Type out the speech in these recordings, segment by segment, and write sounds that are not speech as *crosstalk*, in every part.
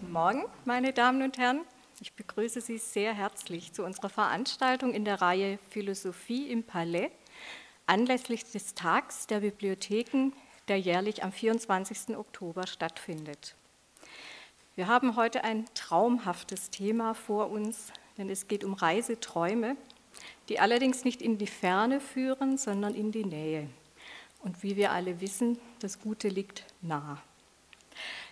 Guten Morgen, meine Damen und Herren. Ich begrüße Sie sehr herzlich zu unserer Veranstaltung in der Reihe Philosophie im Palais anlässlich des Tags der Bibliotheken, der jährlich am 24. Oktober stattfindet. Wir haben heute ein traumhaftes Thema vor uns, denn es geht um Reiseträume, die allerdings nicht in die Ferne führen, sondern in die Nähe. Und wie wir alle wissen, das Gute liegt nah.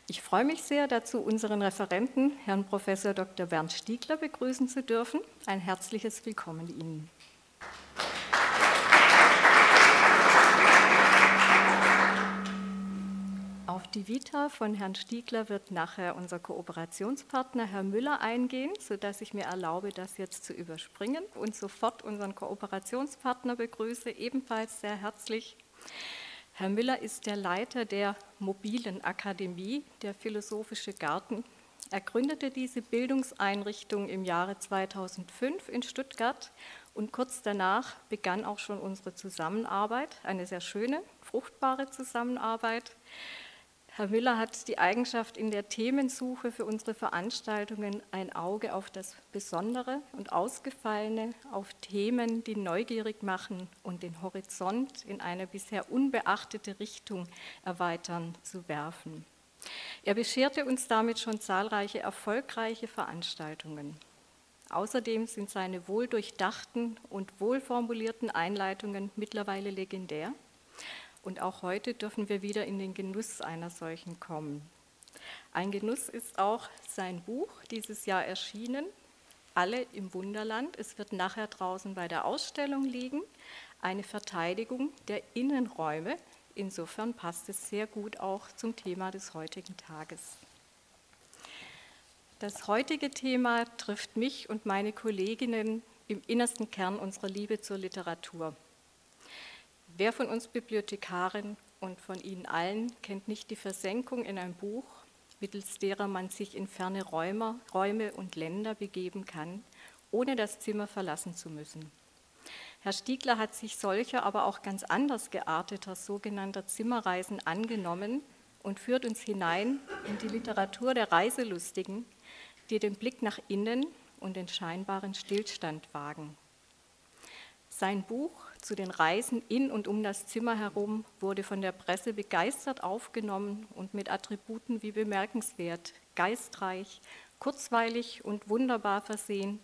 Ich freue mich sehr dazu, unseren Referenten, Herrn Prof. Dr. Bernd Stiegler, begrüßen zu dürfen. Ein herzliches Willkommen Ihnen. Auf die Vita von Herrn Stiegler wird nachher unser Kooperationspartner Herr Müller eingehen, sodass ich mir erlaube, das jetzt zu überspringen und sofort unseren Kooperationspartner begrüße, ebenfalls sehr herzlich. Herr Müller ist der Leiter der mobilen Akademie, der Philosophische Garten. Er gründete diese Bildungseinrichtung im Jahre 2005 in Stuttgart und kurz danach begann auch schon unsere Zusammenarbeit, eine sehr schöne, fruchtbare Zusammenarbeit. Herr Müller hat die Eigenschaft, in der Themensuche für unsere Veranstaltungen ein Auge auf das Besondere und Ausgefallene, auf Themen, die neugierig machen und den Horizont in eine bisher unbeachtete Richtung erweitern zu werfen. Er bescherte uns damit schon zahlreiche erfolgreiche Veranstaltungen. Außerdem sind seine wohldurchdachten und wohlformulierten Einleitungen mittlerweile legendär und auch heute dürfen wir wieder in den Genuss einer solchen kommen. Ein Genuss ist auch sein Buch, dieses Jahr erschienen, Alle im Wunderland. Es wird nachher draußen bei der Ausstellung liegen. Eine Verteidigung der Innenräume. Insofern passt es sehr gut auch zum Thema des heutigen Tages. Das heutige Thema trifft mich und meine Kolleginnen im innersten Kern unserer Liebe zur Literatur. Wer von uns Bibliothekaren und von Ihnen allen kennt nicht die Versenkung in ein Buch, mittels derer man sich in ferne Räume, Räume und Länder begeben kann, ohne das Zimmer verlassen zu müssen? Herr Stiegler hat sich solcher, aber auch ganz anders gearteter sogenannter Zimmerreisen angenommen und führt uns hinein in die Literatur der Reiselustigen, die den Blick nach innen und den scheinbaren Stillstand wagen. Sein Buch zu den Reisen in und um das Zimmer herum wurde von der Presse begeistert aufgenommen und mit Attributen wie bemerkenswert, geistreich, kurzweilig und wunderbar versehen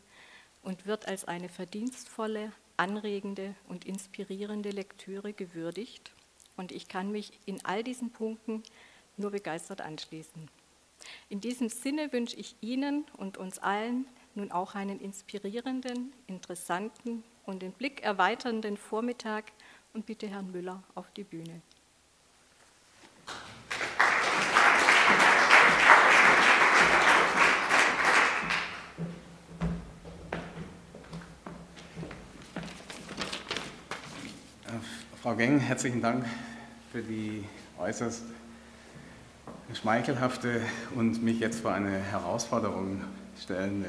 und wird als eine verdienstvolle, anregende und inspirierende Lektüre gewürdigt. Und ich kann mich in all diesen Punkten nur begeistert anschließen. In diesem Sinne wünsche ich Ihnen und uns allen nun auch einen inspirierenden, interessanten und den Blick erweiternden Vormittag und bitte Herrn Müller auf die Bühne. Frau Geng, herzlichen Dank für die äußerst schmeichelhafte und mich jetzt vor eine Herausforderung stellende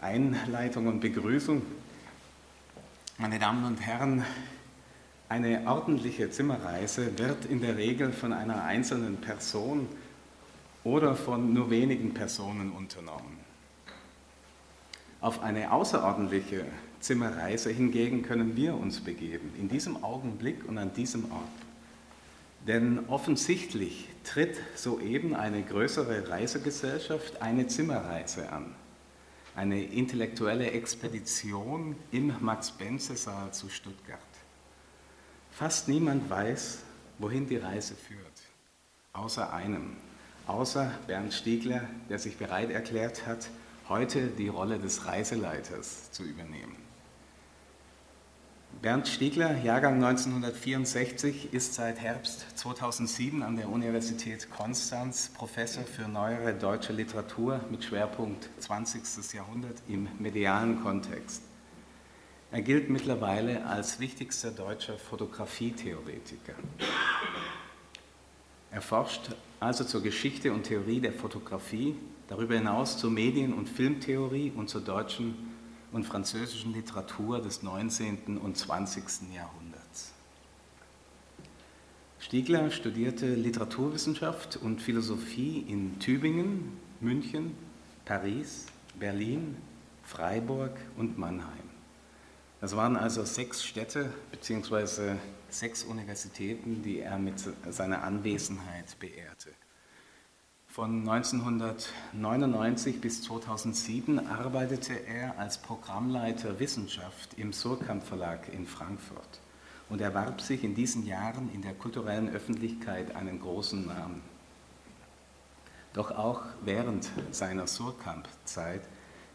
Einleitung und Begrüßung. Meine Damen und Herren, eine ordentliche Zimmerreise wird in der Regel von einer einzelnen Person oder von nur wenigen Personen unternommen. Auf eine außerordentliche Zimmerreise hingegen können wir uns begeben, in diesem Augenblick und an diesem Ort. Denn offensichtlich tritt soeben eine größere Reisegesellschaft eine Zimmerreise an eine intellektuelle Expedition im Max-Benze-Saal zu Stuttgart. Fast niemand weiß, wohin die Reise führt, außer einem, außer Bernd Stiegler, der sich bereit erklärt hat, heute die Rolle des Reiseleiters zu übernehmen. Bernd Stiegler, Jahrgang 1964, ist seit Herbst 2007 an der Universität Konstanz Professor für neuere deutsche Literatur mit Schwerpunkt 20. Jahrhundert im medialen Kontext. Er gilt mittlerweile als wichtigster deutscher Fotografietheoretiker. Er forscht also zur Geschichte und Theorie der Fotografie, darüber hinaus zur Medien- und Filmtheorie und zur deutschen und französischen Literatur des 19. und 20. Jahrhunderts. Stiegler studierte Literaturwissenschaft und Philosophie in Tübingen, München, Paris, Berlin, Freiburg und Mannheim. Das waren also sechs Städte bzw. sechs Universitäten, die er mit seiner Anwesenheit beehrte. Von 1999 bis 2007 arbeitete er als Programmleiter Wissenschaft im Surkamp Verlag in Frankfurt und erwarb sich in diesen Jahren in der kulturellen Öffentlichkeit einen großen Namen. Doch auch während seiner Surkamp-Zeit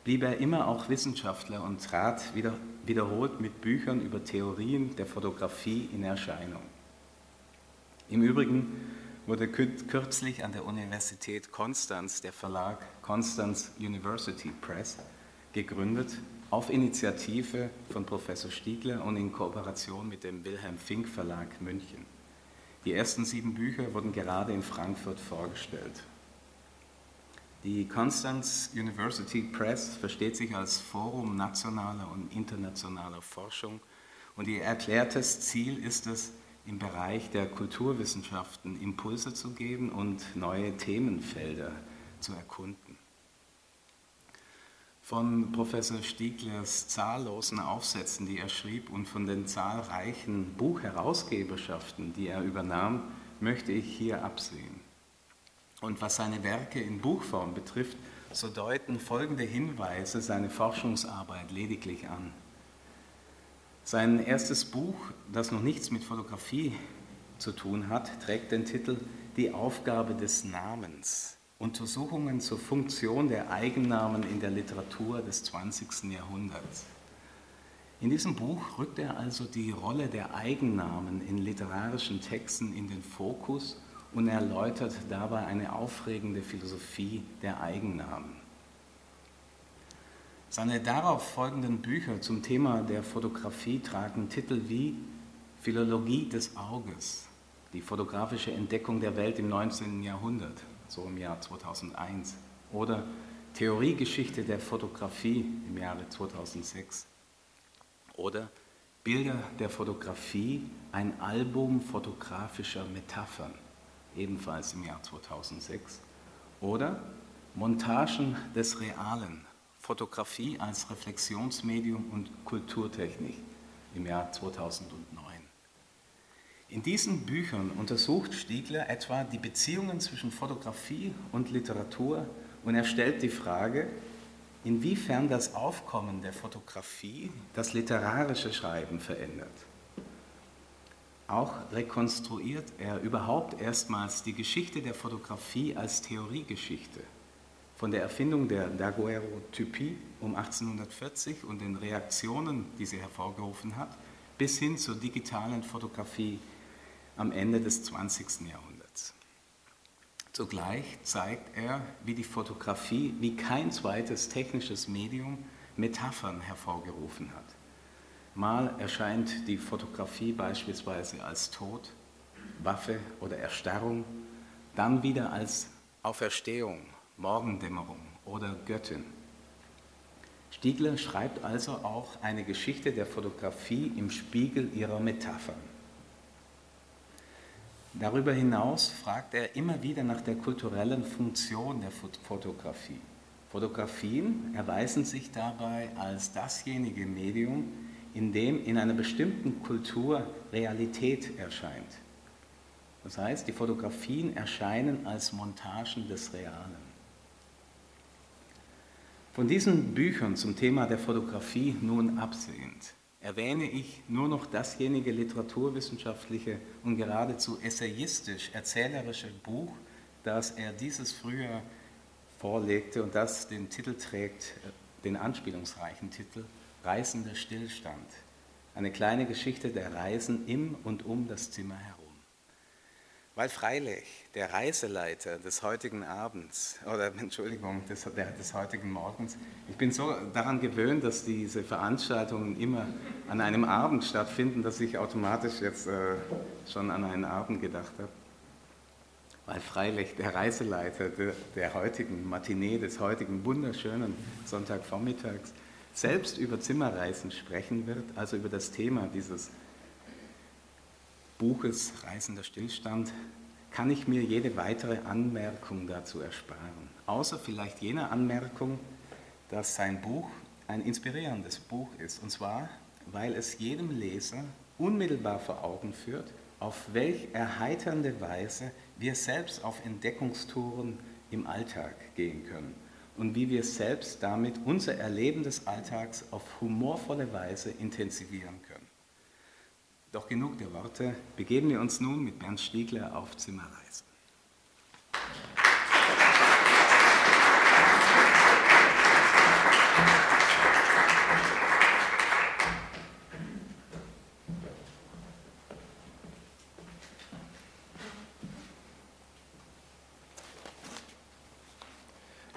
blieb er immer auch Wissenschaftler und trat wieder, wiederholt mit Büchern über Theorien der Fotografie in Erscheinung. Im Übrigen wurde kürzlich an der Universität Konstanz der Verlag Konstanz University Press gegründet, auf Initiative von Professor Stiegler und in Kooperation mit dem Wilhelm Fink Verlag München. Die ersten sieben Bücher wurden gerade in Frankfurt vorgestellt. Die Constance University Press versteht sich als Forum nationaler und internationaler Forschung und ihr erklärtes Ziel ist es, im Bereich der Kulturwissenschaften Impulse zu geben und neue Themenfelder zu erkunden. Von Professor Stieglers zahllosen Aufsätzen, die er schrieb, und von den zahlreichen Buchherausgeberschaften, die er übernahm, möchte ich hier absehen. Und was seine Werke in Buchform betrifft, so deuten folgende Hinweise seine Forschungsarbeit lediglich an. Sein erstes Buch, das noch nichts mit Fotografie zu tun hat, trägt den Titel Die Aufgabe des Namens. Untersuchungen zur Funktion der Eigennamen in der Literatur des 20. Jahrhunderts. In diesem Buch rückt er also die Rolle der Eigennamen in literarischen Texten in den Fokus und erläutert dabei eine aufregende Philosophie der Eigennamen. Seine darauf folgenden Bücher zum Thema der Fotografie tragen Titel wie Philologie des Auges, die fotografische Entdeckung der Welt im 19. Jahrhundert, so im Jahr 2001, oder Theoriegeschichte der Fotografie im Jahre 2006, oder Bilder der Fotografie, ein Album fotografischer Metaphern ebenfalls im Jahr 2006. Oder Montagen des Realen, Fotografie als Reflexionsmedium und Kulturtechnik im Jahr 2009. In diesen Büchern untersucht Stiegler etwa die Beziehungen zwischen Fotografie und Literatur und er stellt die Frage, inwiefern das Aufkommen der Fotografie das literarische Schreiben verändert. Auch rekonstruiert er überhaupt erstmals die Geschichte der Fotografie als Theoriegeschichte. Von der Erfindung der Daguerreotypie um 1840 und den Reaktionen, die sie hervorgerufen hat, bis hin zur digitalen Fotografie am Ende des 20. Jahrhunderts. Zugleich zeigt er, wie die Fotografie wie kein zweites technisches Medium Metaphern hervorgerufen hat. Mal erscheint die Fotografie beispielsweise als Tod, Waffe oder Erstarrung, dann wieder als Auferstehung, Morgendämmerung oder Göttin. Stiegler schreibt also auch eine Geschichte der Fotografie im Spiegel ihrer Metaphern. Darüber hinaus fragt er immer wieder nach der kulturellen Funktion der Fotografie. Fotografien erweisen sich dabei als dasjenige Medium, in dem in einer bestimmten Kultur Realität erscheint. Das heißt, die Fotografien erscheinen als Montagen des Realen. Von diesen Büchern zum Thema der Fotografie nun absehend, erwähne ich nur noch dasjenige literaturwissenschaftliche und geradezu essayistisch-erzählerische Buch, das er dieses Frühjahr vorlegte und das den Titel trägt, den anspielungsreichen Titel Reißender Stillstand. Eine kleine Geschichte der Reisen im und um das Zimmer herum. Weil freilich der Reiseleiter des heutigen Abends, oder *laughs* Entschuldigung, des, der, des heutigen Morgens, ich bin so daran gewöhnt, dass diese Veranstaltungen immer an einem Abend stattfinden, dass ich automatisch jetzt äh, schon an einen Abend gedacht habe. Weil freilich der Reiseleiter der, der heutigen Matinee, des heutigen wunderschönen Sonntagvormittags, selbst über Zimmerreisen sprechen wird, also über das Thema dieses Buches Reisender Stillstand, kann ich mir jede weitere Anmerkung dazu ersparen. Außer vielleicht jene Anmerkung, dass sein Buch ein inspirierendes Buch ist. Und zwar, weil es jedem Leser unmittelbar vor Augen führt, auf welch erheiternde Weise wir selbst auf Entdeckungstouren im Alltag gehen können und wie wir selbst damit unser Erleben des Alltags auf humorvolle Weise intensivieren können. Doch genug der Worte, begeben wir uns nun mit Bernd Stiegler auf Zimmerreise.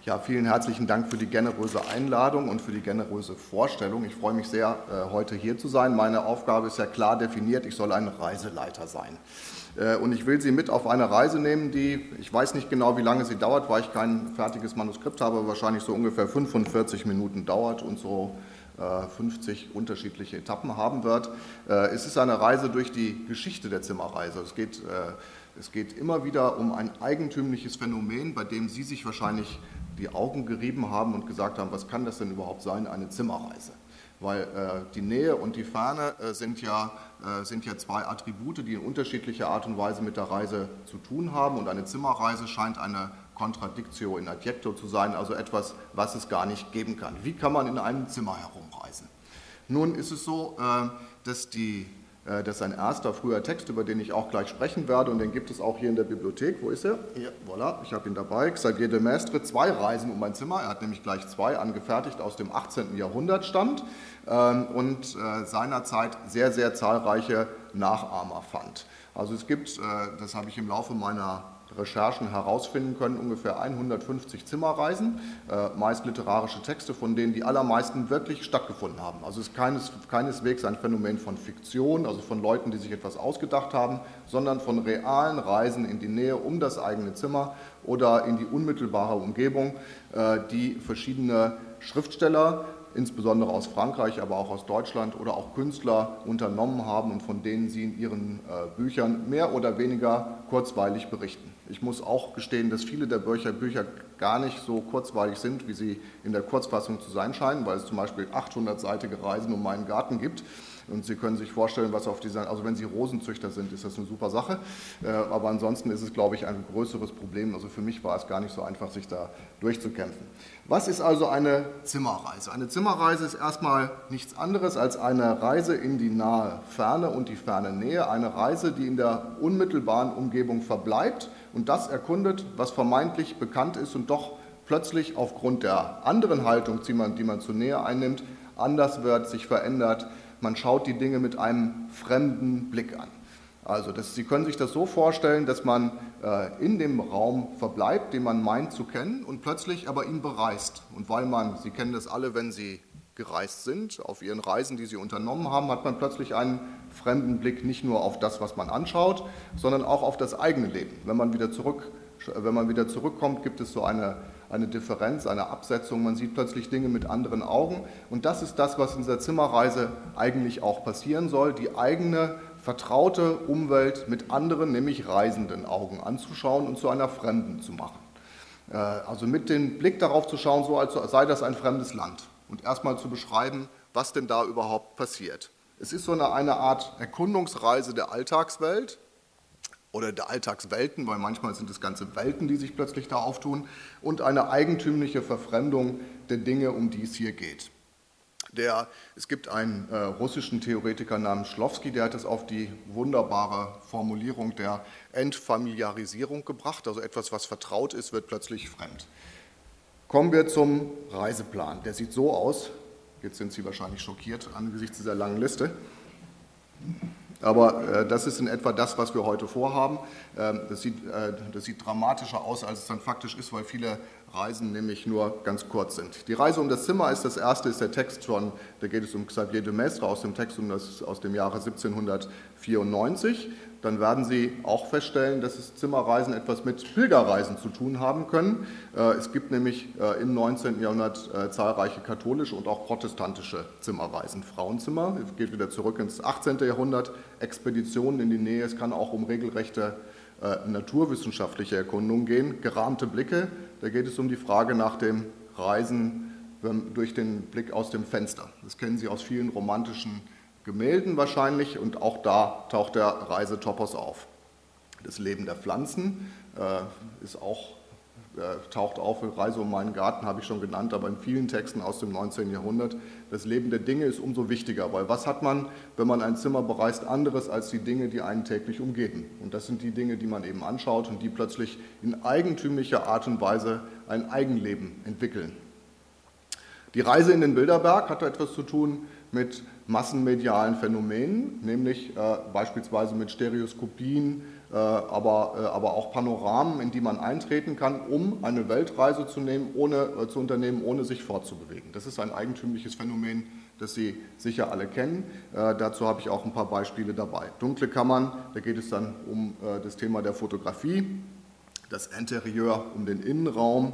Ja, vielen herzlichen Dank für die generöse Einladung und für die generöse Vorstellung. Ich freue mich sehr, äh, heute hier zu sein. Meine Aufgabe ist ja klar definiert. Ich soll ein Reiseleiter sein. Äh, und ich will Sie mit auf eine Reise nehmen, die, ich weiß nicht genau, wie lange sie dauert, weil ich kein fertiges Manuskript habe, wahrscheinlich so ungefähr 45 Minuten dauert und so 50 äh, unterschiedliche Etappen haben wird. Es ist eine Reise durch die Geschichte der Zimmerreise. Es geht, es geht immer wieder um ein eigentümliches Phänomen, bei dem Sie sich wahrscheinlich die Augen gerieben haben und gesagt haben, was kann das denn überhaupt sein, eine Zimmerreise? Weil äh, die Nähe und die Ferne äh, sind, ja, äh, sind ja zwei Attribute, die in unterschiedlicher Art und Weise mit der Reise zu tun haben. Und eine Zimmerreise scheint eine Contradictio in adjecto zu sein, also etwas, was es gar nicht geben kann. Wie kann man in einem Zimmer herumreisen? Nun ist es so, äh, dass die das ist ein erster früher Text, über den ich auch gleich sprechen werde und den gibt es auch hier in der Bibliothek. Wo ist er? Hier, voilà, ich habe ihn dabei. Xavier de Maistre, zwei Reisen um mein Zimmer. Er hat nämlich gleich zwei angefertigt, aus dem 18. Jahrhundert stammt ähm, und äh, seinerzeit sehr, sehr zahlreiche Nachahmer fand. Also es gibt, äh, das habe ich im Laufe meiner Recherchen herausfinden können, ungefähr 150 Zimmerreisen, äh, meist literarische Texte, von denen die allermeisten wirklich stattgefunden haben. Also es ist keines, keineswegs ein Phänomen von Fiktion, also von Leuten, die sich etwas ausgedacht haben, sondern von realen Reisen in die Nähe um das eigene Zimmer oder in die unmittelbare Umgebung, äh, die verschiedene Schriftsteller insbesondere aus Frankreich, aber auch aus Deutschland oder auch Künstler unternommen haben und von denen sie in ihren äh, Büchern mehr oder weniger kurzweilig berichten. Ich muss auch gestehen, dass viele der Bücher, Bücher gar nicht so kurzweilig sind, wie sie in der Kurzfassung zu sein scheinen, weil es zum Beispiel 800-seitige Reisen um meinen Garten gibt. Und Sie können sich vorstellen, was auf dieser, also wenn Sie Rosenzüchter sind, ist das eine super Sache. Äh, aber ansonsten ist es, glaube ich, ein größeres Problem. Also für mich war es gar nicht so einfach, sich da durchzukämpfen. Was ist also eine Zimmerreise? Eine Zimmerreise ist erstmal nichts anderes als eine Reise in die nahe Ferne und die ferne Nähe. Eine Reise, die in der unmittelbaren Umgebung verbleibt und das erkundet, was vermeintlich bekannt ist und doch plötzlich aufgrund der anderen Haltung, die man, die man zu Nähe einnimmt, anders wird, sich verändert, man schaut die Dinge mit einem fremden Blick an. Also das, Sie können sich das so vorstellen, dass man äh, in dem Raum verbleibt, den man meint zu kennen und plötzlich aber ihn bereist. Und weil man, Sie kennen das alle, wenn Sie gereist sind, auf Ihren Reisen, die Sie unternommen haben, hat man plötzlich einen fremden Blick nicht nur auf das, was man anschaut, sondern auch auf das eigene Leben. Wenn man wieder, zurück, wenn man wieder zurückkommt, gibt es so eine eine Differenz, eine Absetzung. Man sieht plötzlich Dinge mit anderen Augen. Und das ist das, was in dieser Zimmerreise eigentlich auch passieren soll, die eigene vertraute Umwelt mit anderen, nämlich reisenden Augen anzuschauen und zu einer Fremden zu machen. Äh, also mit dem Blick darauf zu schauen, so als sei das ein fremdes Land und erstmal zu beschreiben, was denn da überhaupt passiert. Es ist so eine, eine Art Erkundungsreise der Alltagswelt, oder der Alltagswelten, weil manchmal sind es ganze Welten, die sich plötzlich da auftun, und eine eigentümliche Verfremdung der Dinge, um die es hier geht. Der, es gibt einen äh, russischen Theoretiker namens Schlowski, der hat es auf die wunderbare Formulierung der Entfamiliarisierung gebracht, also etwas, was vertraut ist, wird plötzlich fremd. Kommen wir zum Reiseplan. Der sieht so aus, jetzt sind Sie wahrscheinlich schockiert angesichts dieser langen Liste. Aber äh, das ist in etwa das, was wir heute vorhaben. Ähm, das, sieht, äh, das sieht dramatischer aus, als es dann faktisch ist, weil viele Reisen nämlich nur ganz kurz sind. Die Reise um das Zimmer ist das erste, ist der Text von, da geht es um Xavier de Maistre aus dem Text um das, aus dem Jahre 1794 dann werden Sie auch feststellen, dass es Zimmerreisen etwas mit Pilgerreisen zu tun haben können. Äh, es gibt nämlich äh, im 19. Jahrhundert äh, zahlreiche katholische und auch protestantische Zimmerreisen. Frauenzimmer, geht wieder zurück ins 18. Jahrhundert, Expeditionen in die Nähe, es kann auch um regelrechte naturwissenschaftliche Erkundungen gehen. Gerahmte Blicke, da geht es um die Frage nach dem Reisen ähm, durch den Blick aus dem Fenster. Das kennen Sie aus vielen romantischen Gemälden wahrscheinlich und auch da taucht der Reisetopos auf. Das Leben der Pflanzen äh, ist auch äh, taucht auf, Reise um meinen Garten habe ich schon genannt, aber in vielen Texten aus dem 19. Jahrhundert. Das Leben der Dinge ist umso wichtiger, weil was hat man, wenn man ein Zimmer bereist, anderes als die Dinge, die einen täglich umgeben? Und das sind die Dinge, die man eben anschaut und die plötzlich in eigentümlicher Art und Weise ein Eigenleben entwickeln. Die Reise in den Bilderberg hat etwas zu tun mit massenmedialen Phänomenen, nämlich äh, beispielsweise mit Stereoskopien, aber, äh, aber auch Panoramen, in die man eintreten kann, um eine Weltreise zu, nehmen, ohne, äh, zu unternehmen, ohne sich fortzubewegen. Das ist ein eigentümliches Phänomen, das Sie sicher alle kennen. dazu habe ich auch ein paar Beispiele dabei. Dunkle Kammern, da geht es dann um das Thema der Fotografie, das Interieur um den Innenraum.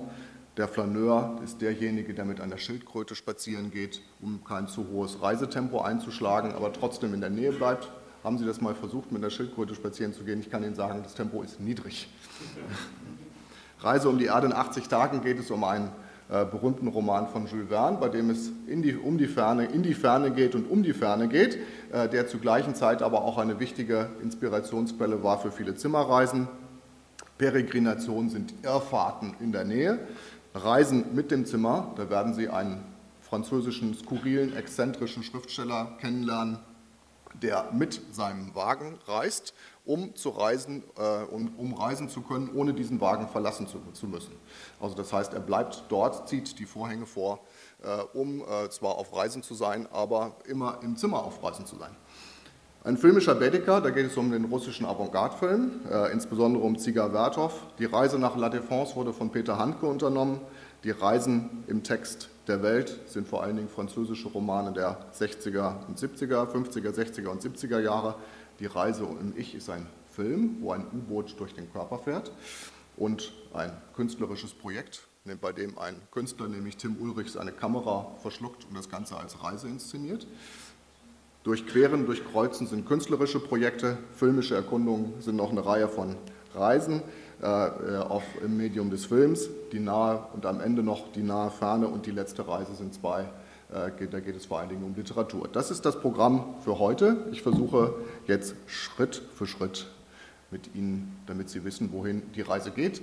Der Flaneur ist derjenige, der mit einer Schildkröte spazieren geht, um kein zu hohes Reisetempo einzuschlagen, aber trotzdem in der Nähe bleibt haben Sie das mal versucht, mit einer Schildkröte spazieren zu gehen? Ich kann Ihnen sagen, das Tempo ist niedrig. *laughs* Reise um die Erde in 80 Tagen geht es um einen äh, berühmten Roman von Jules Verne, bei dem es die, um die Ferne, in die Ferne geht und um die Ferne geht, äh, der zur gleichen Zeit aber auch eine wichtige Inspirationsquelle war für viele Zimmerreisen. Peregrinationen sind Irrfahrten in der Nähe. Reisen mit dem Zimmer, da werden Sie einen französischen, skurrilen, exzentrischen Schriftsteller kennenlernen, der mit seinem Wagen reist, um zu reisen, äh, um, um, reisen zu können, ohne diesen Wagen verlassen zu, zu, müssen. Also das heißt, er bleibt dort, zieht die Vorhänge vor, äh, um äh, zwar auf Reisen zu sein, aber immer im Zimmer auf Reisen zu sein. Ein filmischer Bediker, da geht es um den russischen Avantgarde-Film, äh, insbesondere um Ziga Vertov. Die Reise nach La Défense wurde von Peter Handke unternommen. Die Reisen im Text der Welt sind vor allen Dingen französische Romane der 60er und 70er, 50er, 60er und 70er Jahre. Die Reise im Ich ist ein Film, wo ein U-Boot durch den Körper fährt und ein künstlerisches Projekt, bei dem ein Künstler, nämlich Tim Ulrich, seine Kamera verschluckt und das Ganze als Reise inszeniert. Durchqueren, durchkreuzen sind künstlerische Projekte, filmische Erkundungen sind noch eine Reihe von Reisen. Äh, auf, im Medium des Films. Die nahe und am Ende noch die nahe Ferne und die letzte Reise sind zwei. Äh, da geht es vor allen Dingen um Literatur. Das ist das Programm für heute. Ich versuche jetzt Schritt für Schritt mit Ihnen, damit Sie wissen, wohin die Reise geht,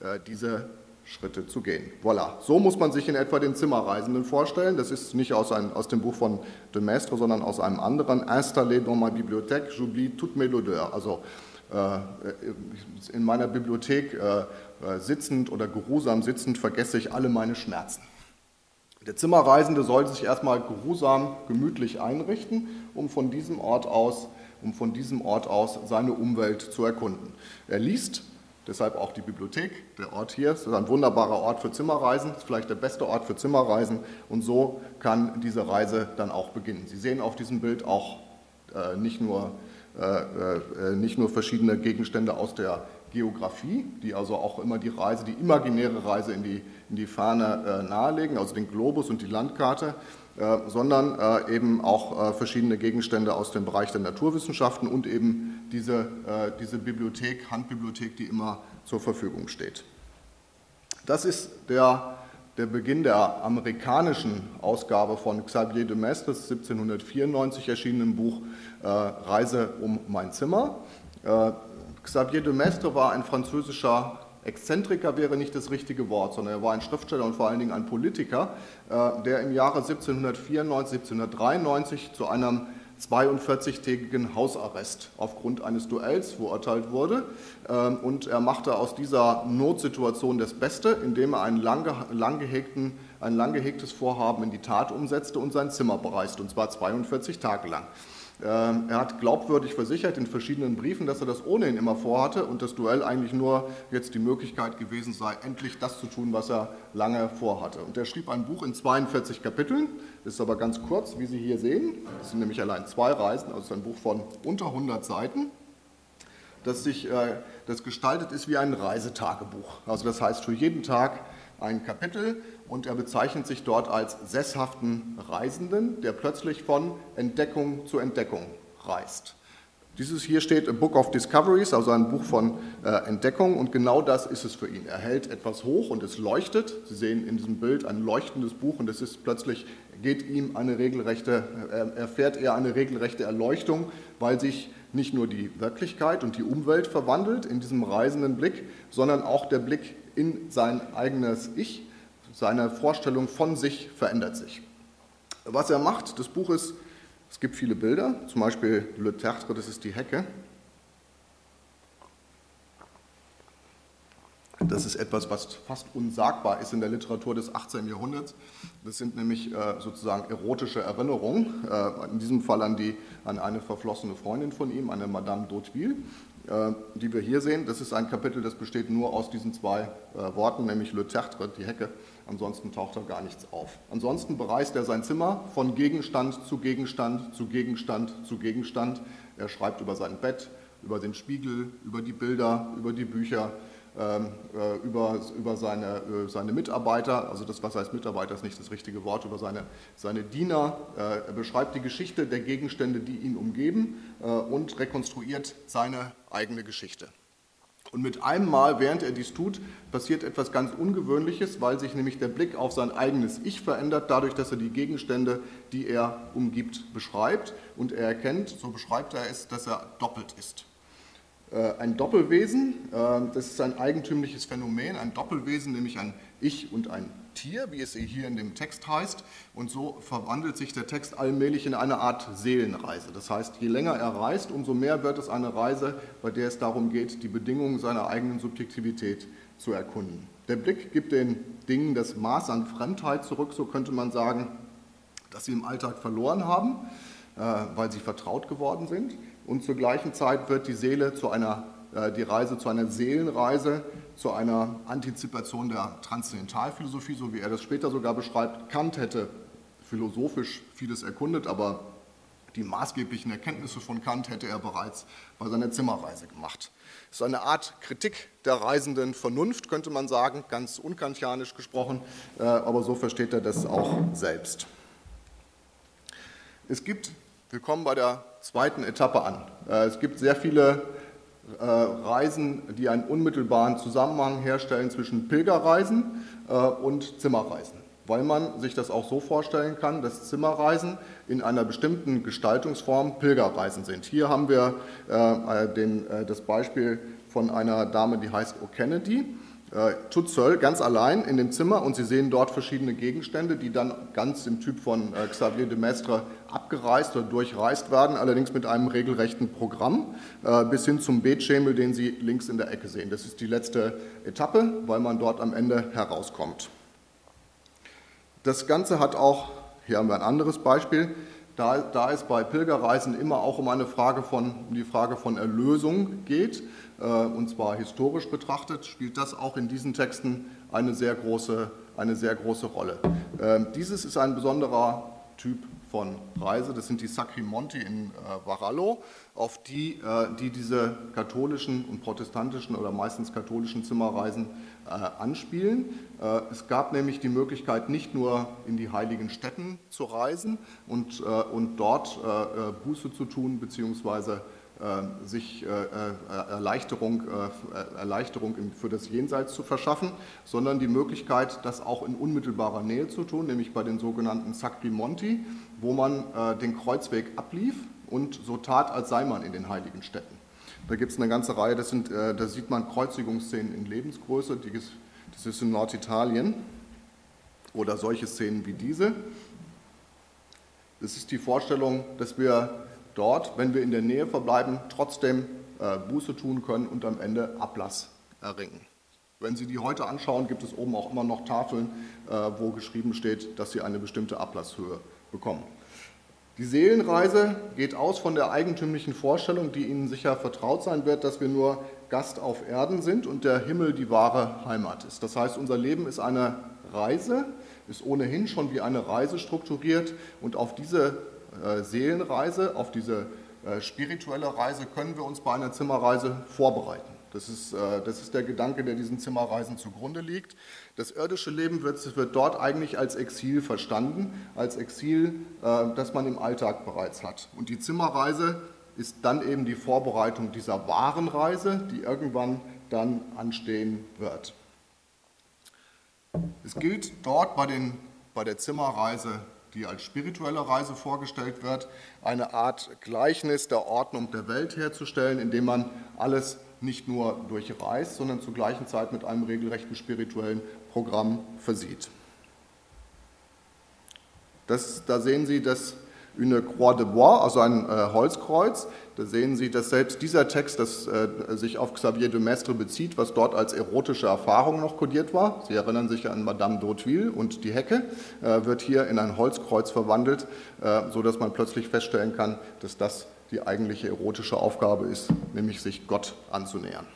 äh, diese Schritte zu gehen. Voilà, so muss man sich in etwa den Zimmerreisenden vorstellen. Das ist nicht aus, ein, aus dem Buch von de Maistre, sondern aus einem anderen. Installé dans ma bibliothèque, j'oublie toutes mes odeurs. Also äh, in meiner Bibliothek äh, äh, sitzend oder geruhsam sitzend vergesse ich alle meine Schmerzen. Der Zimmerreisende soll sich erstmal geruhsam, gemütlich einrichten, um von diesem Ort aus, um von diesem Ort aus seine Umwelt zu erkunden. Er liest, deshalb auch die Bibliothek, der Ort hier, ist ein wunderbarer Ort für Zimmerreisen, ist vielleicht der beste Ort für Zimmerreisen und so kann diese Reise dann auch beginnen. Sie sehen auf diesem Bild auch äh, nicht nur äh, äh, nicht nur verschiedene Gegenstände aus der Geografie, die also auch immer die Reise, die imaginäre Reise in die, in die Ferne äh, nahelegen, also den Globus und die Landkarte, sondern eben auch verschiedene Gegenstände aus dem Bereich der Naturwissenschaften und eben diese, diese Bibliothek, Handbibliothek, die immer zur Verfügung steht. Das ist der der Beginn der amerikanischen Ausgabe von Xavier de Mestres 1794 erschienenem Buch äh, Reise um mein Zimmer. Äh, Xavier de Mestre war ein französischer Exzentriker wäre nicht das richtige Wort, sondern er war ein Schriftsteller und vor allen Dingen ein Politiker, äh, der im Jahre 1794, 1793 zu einem 42-tägigen Hausarrest aufgrund eines Duells verurteilt wurde. Ähm, und er machte aus dieser Notsituation das Beste, indem er einen lang, lang gehegten, ein lang gehegtes Vorhaben in die Tat umsetzte und sein Zimmer bereiste, und zwar 42 Tage lang. Ähm, er hat glaubwürdig versichert in verschiedenen Briefen, dass er das ohnehin immer vorhatte und das Duell eigentlich nur jetzt die Möglichkeit gewesen sei, endlich das zu tun, was er lange vorhatte. Und er schrieb ein Buch in 42 Kapiteln, ist aber ganz kurz, wie Sie hier sehen. Das sind nämlich allein zwei Reisen, also ein Buch von unter 100 Seiten, das, sich, äh, das gestaltet ist wie ein Reisetagebuch. Also das heißt für jeden Tag ein Kapitel und er bezeichnet sich dort als sesshaften Reisenden, der plötzlich von Entdeckung zu Entdeckung reist. Dieses hier steht A Book of Discoveries, also ein Buch von äh, Entdeckung und genau das ist es für ihn. Er hält etwas hoch und es leuchtet. Sie sehen in diesem Bild ein leuchtendes Buch und es ist plötzlich, geht ihm eine regelrechte, er erfährt er eine regelrechte Erleuchtung, weil sich nicht nur die Wirklichkeit und die Umwelt verwandelt in diesem reisenden Blick, sondern auch der Blick in sein eigenes Ich, seine Vorstellung von sich verändert sich. Was er macht, das Buch ist es gibt viele Bilder, zum Beispiel Le Tertre, das ist die Hecke. Das ist etwas, was fast unsagbar ist in der Literatur des 18. Jahrhunderts. Das sind nämlich äh, sozusagen erotische Erinnerungen, äh, in diesem Fall an, die, an eine verflossene Freundin von ihm, eine Madame d'Hauteville, äh, die wir hier sehen. Das ist ein Kapitel, das besteht nur aus diesen zwei äh, Worten, nämlich Le Tertre, die Hecke, Ansonsten taucht da gar nichts auf. Ansonsten bereist er sein Zimmer von Gegenstand zu Gegenstand zu Gegenstand zu Gegenstand. Er schreibt über sein Bett, über den Spiegel, über die Bilder, über die Bücher, ähm, äh, über, über seine, äh, seine Mitarbeiter, also das, was heißt Mitarbeiter, ist nicht das richtige Wort, über seine, seine Diener. Äh, er beschreibt die Geschichte der Gegenstände, die ihn umgeben und rekonstruiert seine eigene Geschichte. Und mit einem Mal, während er dies tut, passiert etwas ganz Ungewöhnliches, weil sich nämlich der Blick auf sein eigenes Ich verändert, dadurch, dass er die Gegenstände, die er umgibt, beschreibt. Und er erkennt, so beschreibt er es, dass er doppelt ist. Äh, ein Doppelwesen, äh, das ist ein eigentümliches Phänomen, ein Doppelwesen, nämlich ein Ich und ein Tier, wie es hier in dem Text heißt. Und so verwandelt sich der Text allmählich in eine Art Seelenreise. Das heißt, je länger er reist, umso mehr wird es eine Reise, bei der es darum geht, die Bedingungen seiner eigenen Subjektivität zu erkunden. Der Blick gibt den Dingen das Maß an Fremdheit zurück, so könnte man sagen, dass sie im Alltag verloren haben, äh, weil sie vertraut geworden sind. Und zur gleichen Zeit wird die Seele zu einer, die Reise zu einer Seelenreise, zu einer Antizipation der Transzendentalphilosophie, so wie er das später sogar beschreibt. Kant hätte philosophisch vieles erkundet, aber die maßgeblichen Erkenntnisse von Kant hätte er bereits bei seiner Zimmerreise gemacht. Es ist eine Art Kritik der reisenden Vernunft, könnte man sagen, ganz unkantianisch gesprochen, äh, aber so versteht er das auch selbst. Es gibt, wir kommen bei der zweiten Etappe an, äh, es gibt sehr viele äh, Reisen, die einen unmittelbaren Zusammenhang herstellen zwischen Pilgerreisen äh, und Zimmerreisen. Weil man sich das auch so vorstellen kann, dass Zimmerreisen in einer bestimmten Gestaltungsform Pilgerreisen sind. Hier haben wir äh, den, das Beispiel von einer Dame, die heißt O'Kennedy. Äh, Tutzel ganz allein in dem Zimmer und Sie sehen dort verschiedene Gegenstände, die dann ganz im Typ von äh, Xavier de Maistre abgereist oder durchreist werden, allerdings mit einem regelrechten Programm äh, bis hin zum Betschemel, den Sie links in der Ecke sehen. Das ist die letzte Etappe, weil man dort am Ende herauskommt. Das Ganze hat auch, hier haben wir ein anderes Beispiel, da, da es bei Pilgerreisen immer auch um eine Frage von, um die Frage von Erlösung geht, und zwar historisch betrachtet, spielt das auch in diesen Texten eine sehr große, eine sehr große Rolle. Ähm, dieses ist ein besonderer Typ von Reise, das sind die Sacrimonti in äh, Varallo, auf die, äh, die diese katholischen und protestantischen oder meistens katholischen Zimmerreisen anspielen. Es gab nämlich die Möglichkeit, nicht nur in die heiligen Städten zu reisen und, und dort Buße zu tun, beziehungsweise äh, sich äh, äh, Erleichterung, Erleichterung für das Jenseits zu verschaffen, sondern die Möglichkeit, das auch in unmittelbarer Nähe zu tun, nämlich bei den sogenannten Sacri Monti, wo man den Kreuzweg ablief und so tat, als sei man in den heiligen Städten. Da gibt es eine ganze Reihe, das sind, da sieht man Kreuzigungsszenen in Lebensgröße, das ist in Norditalien oder solche Szenen wie diese. Es ist die Vorstellung, dass wir dort, wenn wir in der Nähe verbleiben, trotzdem äh, Buße tun können und am Ende Ablass erringen. Wenn Sie die heute anschauen, gibt es oben auch immer noch Tafeln, äh, wo geschrieben steht, dass Sie eine bestimmte Ablasshöhe bekommen. Die Seelenreise geht aus von der eigentümlichen Vorstellung, die Ihnen sicher vertraut sein wird, dass wir nur Gast auf Erden sind und der Himmel die wahre Heimat ist. Das heißt, unser Leben ist eine Reise, ist ohnehin schon wie eine Reise strukturiert und auf diese Seelenreise, auf diese äh, spirituelle Reise können wir uns bei einer Zimmerreise vorbereiten. Das ist, äh, das ist der Gedanke, der diesen Zimmerreisen zugrunde liegt. Das irdische Leben wird, wird dort eigentlich als Exil verstanden, als Exil, das man im Alltag bereits hat. Und die Zimmerreise ist dann eben die Vorbereitung dieser wahren Reise, die irgendwann dann anstehen wird. Es gilt dort bei, den, bei der Zimmerreise, die als spirituelle Reise vorgestellt wird, eine Art Gleichnis der Ordnung der Welt herzustellen, indem man alles nicht nur durchreist, sondern zur gleichen Zeit mit einem regelrechten spirituellen Programm versieht. Das, da sehen Sie das une Croix de Bois, also ein äh, Holzkreuz. Da sehen Sie, dass selbst dieser Text, das äh, sich auf Xavier de Maistre bezieht, was dort als erotische Erfahrung noch kodiert war, Sie erinnern sich an Madame d'Hauteville und die Hecke, äh, wird hier in ein Holzkreuz verwandelt, äh, sodass man plötzlich feststellen kann, dass das die eigentliche erotische Aufgabe ist, nämlich sich Gott anzunähern.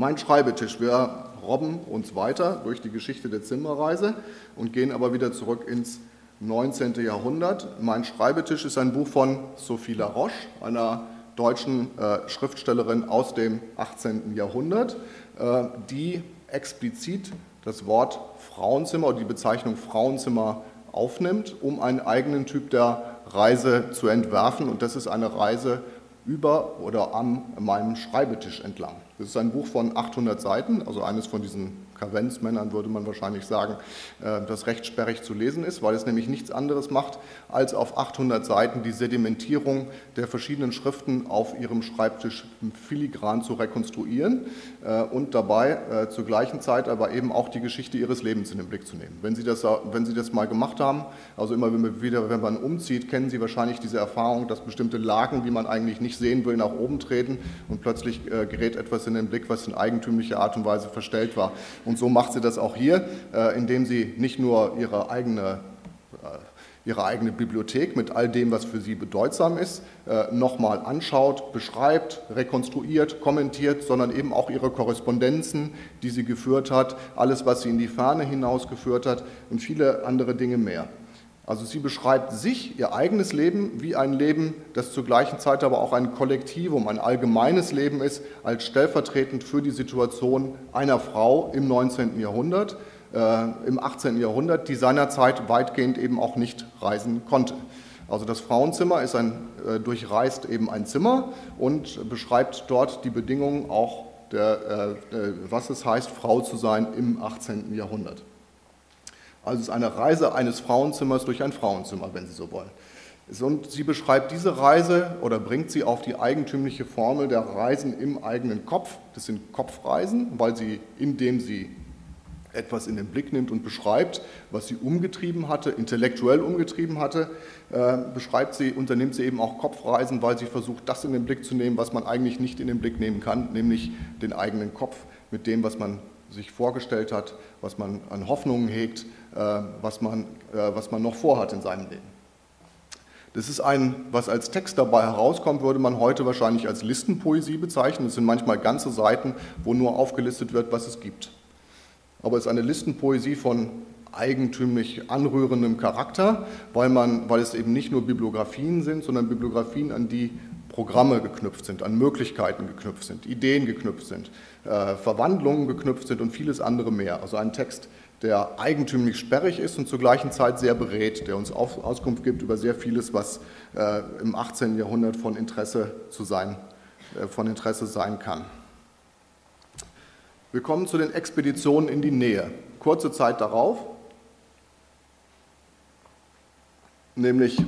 Mein Schreibetisch. Wir robben uns weiter durch die Geschichte der Zimmerreise und gehen aber wieder zurück ins 19. Jahrhundert. Mein Schreibetisch ist ein Buch von Sophie Laroche, einer deutschen äh, Schriftstellerin aus dem 18. Jahrhundert, äh, die explizit das Wort Frauenzimmer oder die Bezeichnung Frauenzimmer aufnimmt, um einen eigenen Typ der Reise zu entwerfen. Und das ist eine Reise über oder an meinem Schreibetisch entlang. Das ist ein Buch von 800 Seiten, also eines von diesen Kavenzmännern würde man wahrscheinlich sagen, äh, das recht sperrig zu lesen ist, weil es nämlich nichts anderes macht, als auf 800 Seiten die Sedimentierung der verschiedenen Schriften auf ihrem Schreibtisch filigran zu rekonstruieren äh, und dabei äh, zur gleichen Zeit aber eben auch die Geschichte ihres Lebens in den Blick zu nehmen. Wenn Sie das, wenn Sie das mal gemacht haben, also immer wieder, wenn man umzieht, kennen Sie wahrscheinlich diese Erfahrung, dass bestimmte Lagen, die man eigentlich nicht sehen will, nach oben treten und plötzlich gerät etwas in den Blick, was in eigentümlicher Art und Weise verstellt war. Und so macht sie das auch hier, äh, indem sie nicht nur ihre eigene äh, ihre eigene Bibliothek mit all dem, was für sie bedeutsam ist, äh, nochmal anschaut, beschreibt, rekonstruiert, kommentiert, sondern eben auch ihre Korrespondenzen, die sie geführt hat, alles, was sie in die Ferne hinausgeführt hat und viele andere Dinge mehr. Also sie beschreibt sich, ihr eigenes Leben, wie ein Leben, das zur gleichen Zeit aber auch ein Kollektivum, ein allgemeines Leben ist, als stellvertretend für die Situation einer Frau im 19. Jahrhundert, äh, im 18. Jahrhundert, die seinerzeit weitgehend eben auch nicht reisen konnte. Also das Frauenzimmer ist ein, äh, durchreist eben ein Zimmer und beschreibt dort die Bedingungen auch, der, äh, äh was es heißt, Frau zu sein im 18. Jahrhundert. Also es ist eine Reise eines Frauenzimmers durch ein Frauenzimmer, wenn Sie so wollen. Und sie beschreibt diese Reise oder bringt sie auf die eigentümliche Formel der Reisen im eigenen Kopf. Das sind Kopfreisen, weil sie, indem sie etwas in den Blick nimmt und beschreibt, was sie umgetrieben hatte, intellektuell umgetrieben hatte, äh, beschreibt sie, unternimmt sie eben auch Kopfreisen, weil sie versucht, das in den Blick zu nehmen, was man eigentlich nicht in den Blick nehmen kann, nämlich den eigenen Kopf mit dem, was man sich vorgestellt hat, was man an Hoffnungen hegt, was man, äh, was man noch vorhat in seinem Leben. Das ist ein, was als Text dabei herauskommt, würde man heute wahrscheinlich als Listenpoesie bezeichnen. Es sind manchmal ganze Seiten, wo nur aufgelistet wird, was es gibt. Aber es ist eine Listenpoesie von eigentümlich anrührendem Charakter, weil, man, weil es eben nicht nur Bibliografien sind, sondern Bibliografien, an die Programme geknüpft sind, an Möglichkeiten geknüpft sind, Ideen geknüpft sind, äh, Verwandlungen geknüpft sind und vieles andere mehr. Also ein Text, der eigentümlich sperrig ist und zur gleichen Zeit sehr berät, der uns Auskunft gibt über sehr vieles, was äh, im 18. Jahrhundert von Interesse, zu sein, äh, von Interesse sein kann. Wir kommen zu den Expeditionen in die Nähe. Kurze Zeit darauf, nämlich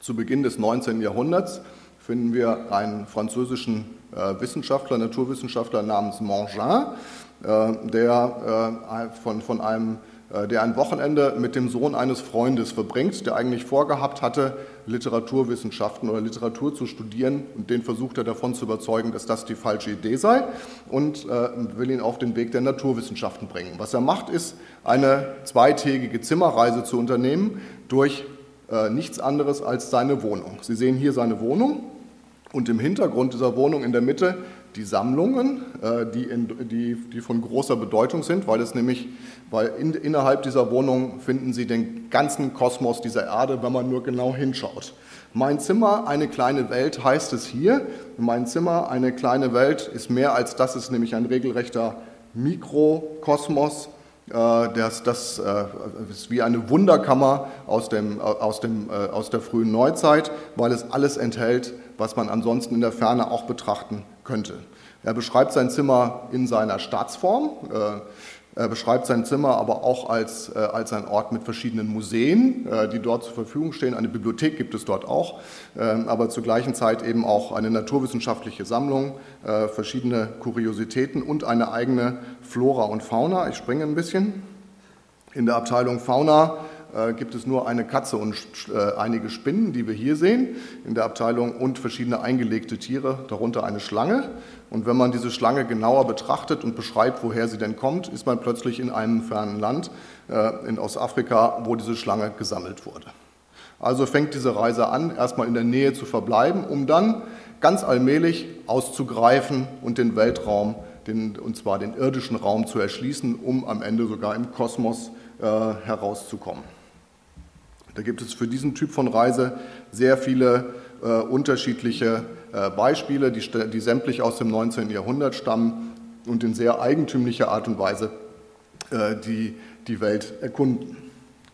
zu Beginn des 19. Jahrhunderts, finden wir einen französischen äh, Wissenschaftler, Naturwissenschaftler namens Mangin, der, äh, von, von einem, äh, der ein Wochenende mit dem Sohn eines Freundes verbringt, der eigentlich vorgehabt hatte, Literaturwissenschaften oder Literatur zu studieren. Und den versucht er davon zu überzeugen, dass das die falsche Idee sei und will ihn auf den Weg der Naturwissenschaften bringen. Was er macht, ist, eine zweitägige Zimmerreise zu unternehmen durch nichts anderes als seine Wohnung. Sie sehen hier seine Wohnung und im Hintergrund dieser Wohnung in der Mitte die Sammlungen, äh, die, in, die, die, von großer Bedeutung sind, weil es nämlich, weil in, innerhalb dieser Wohnung finden Sie den ganzen Kosmos dieser Erde, wenn man nur genau hinschaut. Mein Zimmer, eine kleine Welt heißt es hier. Mein Zimmer, eine kleine Welt ist mehr als das, ist nämlich ein regelrechter Mikrokosmos Das, das ist wie eine Wunderkammer aus, dem, aus, dem, aus der frühen Neuzeit, weil es alles enthält, was man ansonsten in der Ferne auch betrachten könnte. Er beschreibt sein Zimmer in seiner Staatsform. Er beschreibt sein Zimmer aber auch als, äh, als ein Ort mit verschiedenen Museen, äh, die dort zur Verfügung stehen. Eine Bibliothek gibt es dort auch, äh, aber zur gleichen Zeit eben auch eine naturwissenschaftliche Sammlung, äh, verschiedene Kuriositäten und eine eigene Flora und Fauna. Ich springe ein bisschen. In der Abteilung Fauna äh, gibt es nur eine Katze und äh, einige Spinnen, die wir hier sehen in der Abteilung und verschiedene eingelegte Tiere, darunter eine Schlange. Und wenn man diese Schlange genauer betrachtet und beschreibt, woher sie denn kommt, ist man plötzlich in einem fernen Land äh, in Ostafrika, wo diese Schlange gesammelt wurde. Also fängt diese Reise an, erstmal in der Nähe zu verbleiben, um dann ganz allmählich auszugreifen und den Weltraum, den, und zwar den irdischen Raum zu erschließen, um am Ende sogar im Kosmos äh, herauszukommen. Da gibt es für diesen Typ von Reise sehr viele äh, unterschiedliche äh, Beispiele, die, die sämtlich aus dem 19. Jahrhundert stammen und in sehr eigentümlicher Art und Weise äh, die, die Welt erkunden.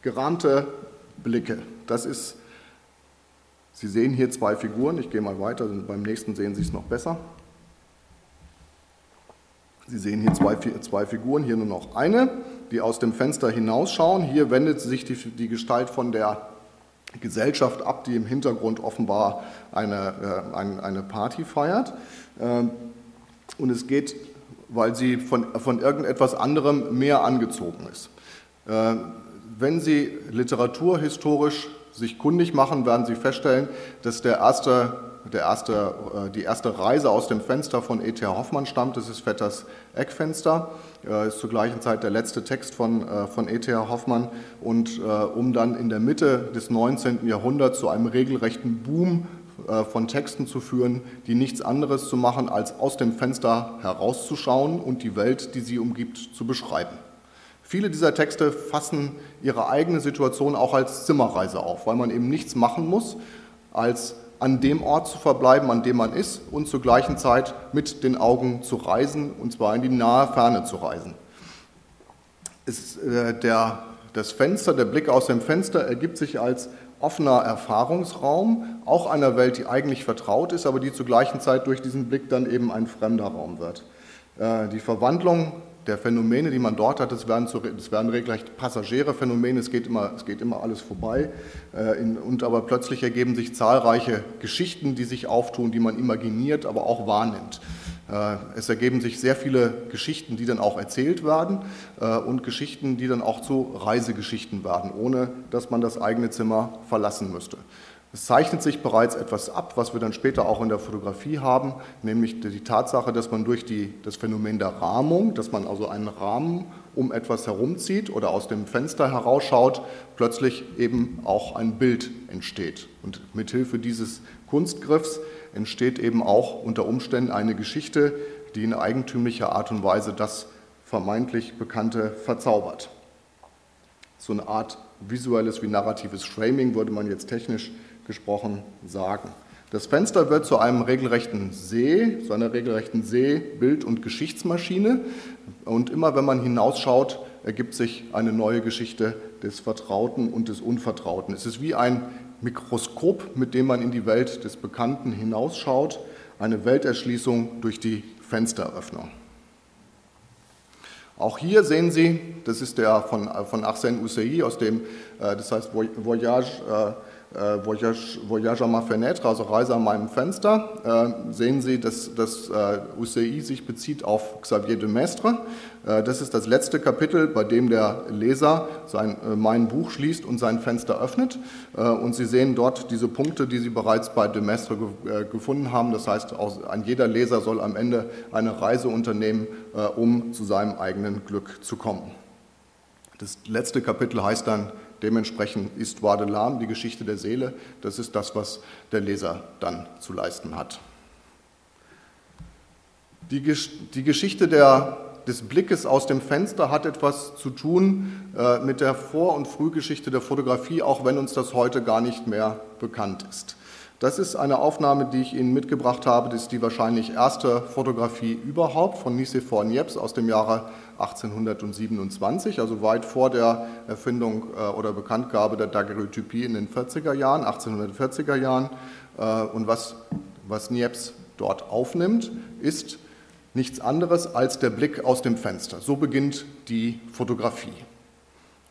Gerahmte Blicke, das ist, Sie sehen hier zwei Figuren, ich gehe mal weiter, beim nächsten sehen Sie es noch besser. Sie sehen hier zwei, zwei Figuren, hier nur noch eine, die aus dem Fenster hinausschauen. Hier wendet sich die, die Gestalt von der Gesellschaft ab, die im Hintergrund offenbar eine, äh, eine Party feiert. Ähm, und es geht, weil sie von, von irgendetwas anderem mehr angezogen ist. Äh, wenn Sie literaturhistorisch sich kundig machen, werden Sie feststellen, dass der erste der erste, äh, die erste Reise aus dem Fenster von E.T.A. Hoffmann stammt. Das ist Vetters Eckfenster, äh, ist zur gleichen Zeit der letzte Text von, äh, von E.T.A. Hoffmann. Und um dann in der Mitte des 19. Jahrhunderts zu einem regelrechten Boom von Texten zu führen, die nichts anderes zu machen, als aus dem Fenster herauszuschauen und die Welt, die sie umgibt, zu beschreiben. Viele dieser Texte fassen ihre eigene Situation auch als Zimmerreise auf, weil man eben nichts machen muss, als an dem Ort zu verbleiben, an dem man ist und zur gleichen Zeit mit den Augen zu reisen, und zwar in die nahe Ferne zu reisen. Ist, äh, der, das Fenster, der Blick aus dem Fenster ergibt sich als offener Erfahrungsraum, auch einer Welt, die eigentlich vertraut ist, aber die zur gleichen Zeit durch diesen Blick dann eben ein fremder Raum wird. Äh, die Verwandlung der Phänomene, die man dort hat, das werden, zu, das werden regelrecht Passagierephänomene, es geht immer, es geht immer alles vorbei. Äh, in, und aber plötzlich ergeben sich zahlreiche Geschichten, die sich auftun, die man imaginiert, aber auch wahrnimmt. Äh, es ergeben sich sehr viele Geschichten, die dann auch erzählt werden äh, und Geschichten, die dann auch zu Reisegeschichten werden, ohne dass man das eigene Zimmer verlassen müsste. Es zeichnet sich bereits etwas ab, was wir dann später auch in der Fotografie haben, nämlich die Tatsache, dass man durch die, das Phänomen der Rahmung, dass man also einen Rahmen um etwas herumzieht oder aus dem Fenster herausschaut, plötzlich eben auch ein Bild entsteht. Und mithilfe dieses Kunstgriffs entsteht eben auch unter Umständen eine Geschichte, die in eigentümlicher Art und Weise das vermeintlich Bekannte verzaubert. So eine Art visuelles wie narratives Framing würde man jetzt technisch gesprochen sagen. Das Fenster wird zu einem regelrechten See, zu einer regelrechten See-, Bild- und Geschichtsmaschine. Und immer wenn man hinausschaut, ergibt sich eine neue Geschichte des Vertrauten und des Unvertrauten. Es ist wie ein Mikroskop, mit dem man in die Welt des Bekannten hinausschaut, eine Welterschließung durch die Fensteröffnung. Auch hier sehen Sie, das ist der von, von Arsène Houssayi aus dem, äh, das heißt Voyage äh, äh, Voyage, Voyage à ma fenêtre, also Reise an meinem Fenster, äh, sehen Sie, dass, dass äh, UCI sich bezieht auf Xavier de Maistre. das ist das letzte Kapitel, bei dem der Leser sein, mein Buch schließt und sein Fenster öffnet. und Sie sehen dort diese Punkte, die Sie bereits bei de Maistre gefunden haben. Das heißt, ein jeder Leser soll am Ende eine Reise unternehmen, um zu seinem eigenen Glück zu kommen. Das letzte Kapitel heißt dann Dementsprechend ist Wadelam die Geschichte der Seele. Das ist das, was der Leser dann zu leisten hat. Die, die Geschichte der, des Blickes aus dem Fenster hat etwas zu tun äh, mit der Vor- und Frühgeschichte der Fotografie, auch wenn uns das heute gar nicht mehr bekannt ist. Das ist eine Aufnahme, die ich Ihnen mitgebracht habe. Das ist die wahrscheinlich erste Fotografie überhaupt von Nicephore Niepce aus dem Jahre 1827, also weit vor der Erfindung äh, oder Bekanntgabe der Daguerreotypie in den 40er Jahren, 1840er Jahren. Äh, und was, was Niepce dort aufnimmt, ist nichts anderes als der Blick aus dem Fenster. So beginnt die Fotografie.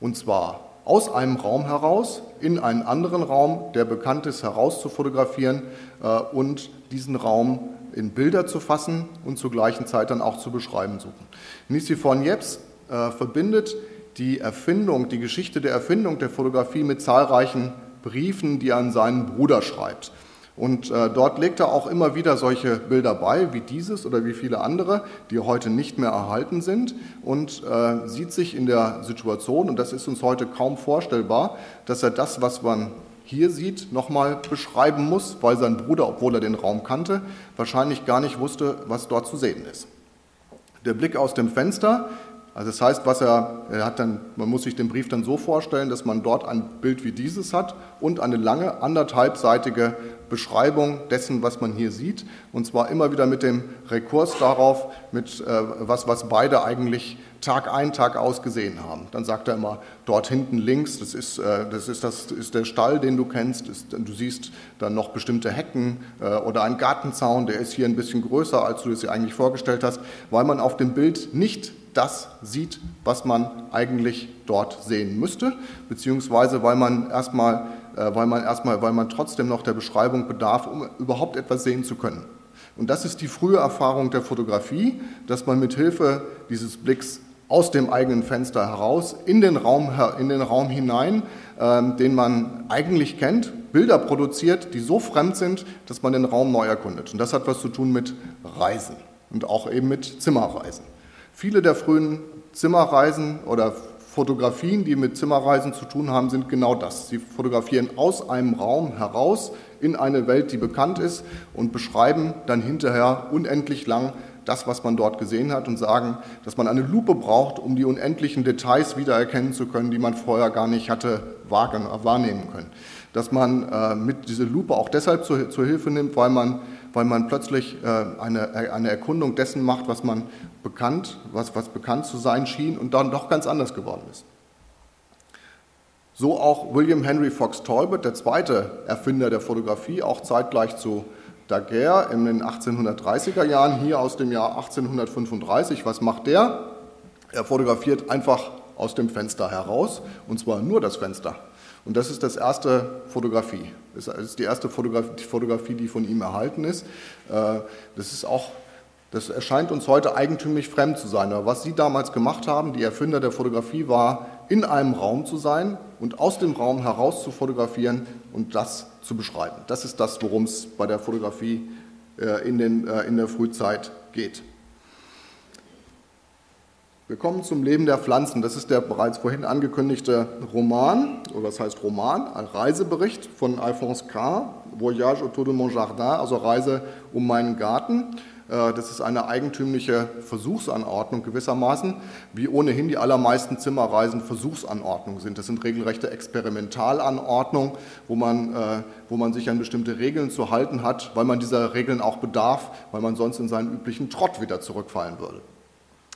Und zwar aus einem Raum heraus in einen anderen Raum, der bekannt ist, heraus zu fotografieren äh, und diesen Raum in Bilder zu fassen und zur gleichen Zeit dann auch zu beschreiben suchen. Nicephore Niepce äh, verbindet die Erfindung, die Geschichte der Erfindung der Fotografie mit zahlreichen Briefen, die er an seinen Bruder schreibt. Und äh, dort legt er auch immer wieder solche Bilder bei, wie dieses oder wie viele andere, die heute nicht mehr erhalten sind und äh, sieht sich in der Situation, und das ist uns heute kaum vorstellbar, dass er das, was man hier sieht, nochmal beschreiben muss, weil sein Bruder, obwohl er den Raum kannte, wahrscheinlich gar nicht wusste, was dort zu sehen ist. Der Blick aus dem Fenster also das heißt, was er, er hat dann, man muss sich den Brief dann so vorstellen, dass man dort ein Bild wie dieses hat und eine lange anderthalbseitige Beschreibung dessen, was man hier sieht, und zwar immer wieder mit dem Rekurs darauf, mit äh, was, was beide eigentlich Tag ein, Tag aus gesehen haben. Dann sagt er immer, dort hinten links, das ist, äh, das ist, das ist der Stall, den du kennst, ist, du siehst dann noch bestimmte Hecken äh, oder einen Gartenzaun, der ist hier ein bisschen größer, als du es dir eigentlich vorgestellt hast, weil man auf dem Bild nicht das sieht, was man eigentlich dort sehen müsste, beziehungsweise weil man erstmal, äh, weil man erstmal, weil man trotzdem noch der Beschreibung bedarf, um überhaupt etwas sehen zu können. Und das ist die frühe Erfahrung der Fotografie, dass man mit Hilfe dieses Blicks aus dem eigenen Fenster heraus in den Raum, in den Raum hinein, äh, den man eigentlich kennt, Bilder produziert, die so fremd sind, dass man den Raum neu erkundet. Und das hat was zu tun mit Reisen und auch eben mit Zimmerreisen. Viele der frühen Zimmerreisen oder Fotografien, die mit Zimmerreisen zu tun haben, sind genau das. Sie fotografieren aus einem Raum heraus in eine Welt, die bekannt ist und beschreiben dann hinterher unendlich lang das, was man dort gesehen hat und sagen, dass man eine Lupe braucht, um die unendlichen Details wiedererkennen zu können, die man vorher gar nicht hatte wahrnehmen können. Dass man äh, mit dieser Lupe auch deshalb zur, zur Hilfe nimmt, weil man weil man plötzlich äh, eine, eine Erkundung dessen macht, was man bekannt, was, was bekannt zu sein schien und dann doch ganz anders geworden ist. So auch William Henry Fox Talbot, der zweite Erfinder der Fotografie, auch zeitgleich zu Daguerre in den 1830er Jahren, hier aus dem Jahr 1835. Was macht der? Er fotografiert einfach aus dem Fenster heraus, und zwar nur das Fenster. Und das ist das erste Fotografie. Das ist die erste Fotografie, die von ihm erhalten ist. Äh, das ist auch, das erscheint uns heute eigentümlich fremd zu sein. Aber was Sie damals gemacht haben, die Erfinder der Fotografie, war, in einem Raum zu sein und aus dem Raum heraus zu fotografieren und das zu beschreiben. Das ist das, worum es bei der Fotografie äh, in, den, äh, in der Frühzeit geht. Wir kommen zum Leben der Pflanzen. Das ist der bereits vorhin angekündigte Roman, oder was heißt Roman? Ein Reisebericht von Alphonse K. Voyage autour de mon jardin, also Reise um meinen Garten. Äh, das ist eine eigentümliche Versuchsanordnung gewissermaßen, wie ohnehin die allermeisten Zimmerreisen Versuchsanordnungen sind. Das sind regelrechte Experimentalanordnungen, wo man, äh, wo man sich an bestimmte Regeln zu halten hat, weil man dieser Regeln auch bedarf, weil man sonst in seinen üblichen Trott wieder zurückfallen würde.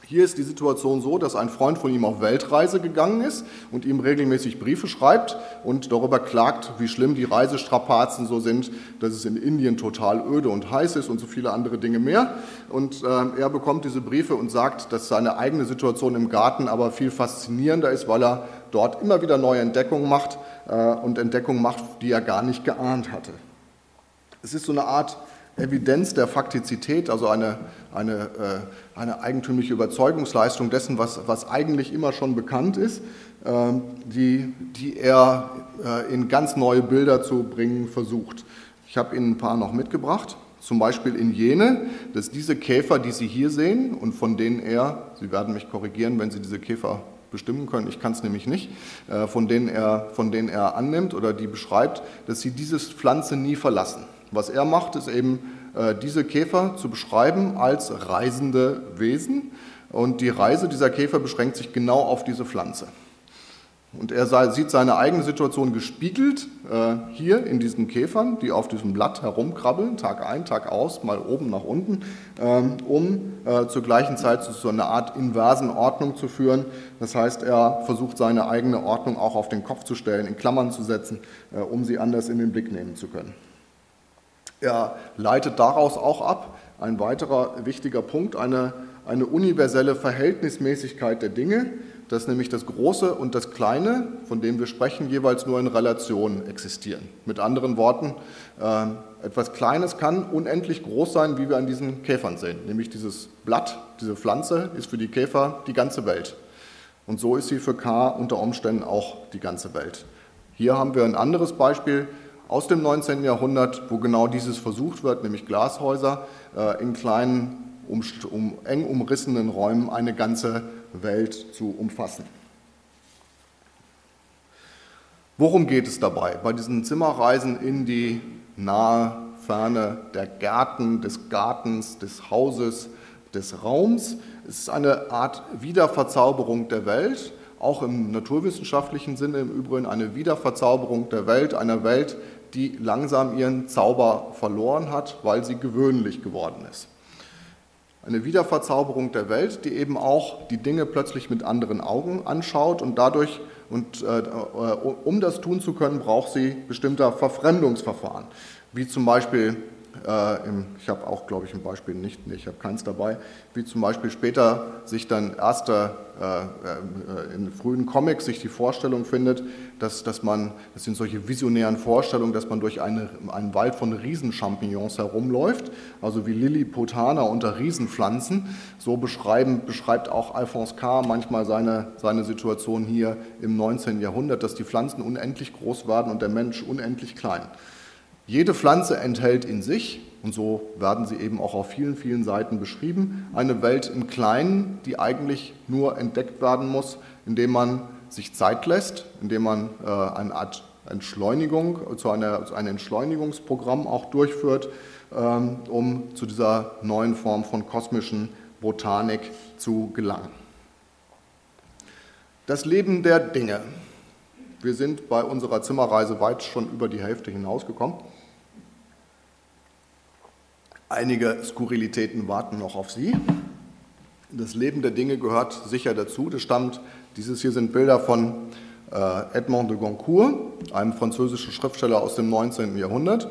Hier ist die Situation so, dass ein Freund von ihm auf Weltreise gegangen ist und ihm regelmäßig Briefe schreibt und darüber klagt, wie schlimm die Reisestrapazen so sind, dass es in Indien total öde und heiß ist und so viele andere Dinge mehr. Und äh, er bekommt diese Briefe und sagt, dass seine eigene Situation im Garten aber viel faszinierender ist, weil er dort immer wieder neue Entdeckungen macht äh, und Entdeckungen macht, die er gar nicht geahnt hatte. Es ist so eine Art Evidenz der Faktizität, also eine, eine, äh, eine eigentümliche Überzeugungsleistung dessen, was, was eigentlich immer schon bekannt ist, ähm, die, die er äh, in ganz neue Bilder zu bringen versucht. Ich habe Ihnen ein paar noch mitgebracht, zum Beispiel in jene, dass diese Käfer, die Sie hier sehen und von denen er, Sie werden mich korrigieren, wenn Sie diese Käfer bestimmen können, ich kann es nämlich nicht, äh, von denen, er, von denen er annimmt oder die beschreibt, dass sie diese Pflanze nie verlassen. Was er macht, ist eben äh, diese Käfer zu beschreiben als reisende Wesen. Und die Reise dieser Käfer beschränkt sich genau auf diese Pflanze. Und er sieht seine eigene Situation gespiegelt äh, hier in diesen Käfern, die auf diesem Blatt herumkrabbeln, Tag ein, Tag aus, mal oben nach unten, ähm, um äh, zur gleichen Zeit zu so einer Art inversen Ordnung zu führen. Das heißt, er versucht seine eigene Ordnung auch auf den Kopf zu stellen, in Klammern zu setzen, um sie anders in den Blick nehmen zu können. Er leitet daraus auch ab, ein weiterer wichtiger Punkt, eine, eine universelle Verhältnismäßigkeit der Dinge, dass nämlich das Große und das Kleine, von dem wir sprechen, jeweils nur in Relation existieren. Mit anderen Worten, äh, etwas Kleines kann unendlich groß sein, wie wir an diesen Käfern sehen. Nämlich dieses Blatt, diese Pflanze ist für die Käfer die ganze Welt. Und so ist sie für K unter Umständen auch die ganze Welt. Hier haben wir ein anderes Beispiel aus dem 19. Jahrhundert, wo genau dieses versucht wird, nämlich Glashäuser äh, in kleinen, um, um, eng umrissenen Räumen eine ganze Welt zu umfassen. Worum geht es dabei? Bei diesen Zimmerreisen in die nahe Ferne der Gärten, des Gartens, des Hauses, des Raums. Es ist eine Art Wiederverzauberung der Welt, auch im naturwissenschaftlichen Sinne im Übrigen eine Wiederverzauberung der Welt, einer Welt, die langsam ihren Zauber verloren hat, weil sie gewöhnlich geworden ist. Eine Wiederverzauberung der Welt, die eben auch die Dinge plötzlich mit anderen Augen anschaut und dadurch, und äh, um das tun zu können, braucht sie bestimmter Verfremdungsverfahren, wie zum Beispiel äh, ich habe auch, glaube ich, ein Beispiel nicht, nee, ich habe keins dabei, wie zum Beispiel später sich dann erste, äh, äh, in frühen Comics sich die Vorstellung findet, dass, dass man, das sind solche visionären Vorstellungen, dass man durch eine, einen Wald von Riesenchampignons herumläuft, also wie Lilliputaner unter Riesenpflanzen. So beschreiben, beschreibt auch Alphonse K. manchmal seine, seine Situation hier im 19. Jahrhundert, dass die Pflanzen unendlich groß werden und der Mensch unendlich klein. Jede Pflanze enthält in sich, und so werden sie eben auch auf vielen, vielen Seiten beschrieben, eine Welt im Kleinen, die eigentlich nur entdeckt werden muss, indem man sich Zeit lässt, indem man äh, eine Art Entschleunigung, zu, einer, zu einem Entschleunigungsprogramm auch durchführt, ähm, um zu dieser neuen Form von kosmischen Botanik zu gelangen. Das Leben der Dinge. Wir sind bei unserer Zimmerreise weit schon über die Hälfte hinausgekommen. Einige Skurrilitäten warten noch auf Sie. Das Leben der Dinge gehört sicher dazu. Das stammt, dieses hier sind Bilder von äh, Edmond de Goncourt, einem französischen Schriftsteller aus dem 19. Jahrhundert,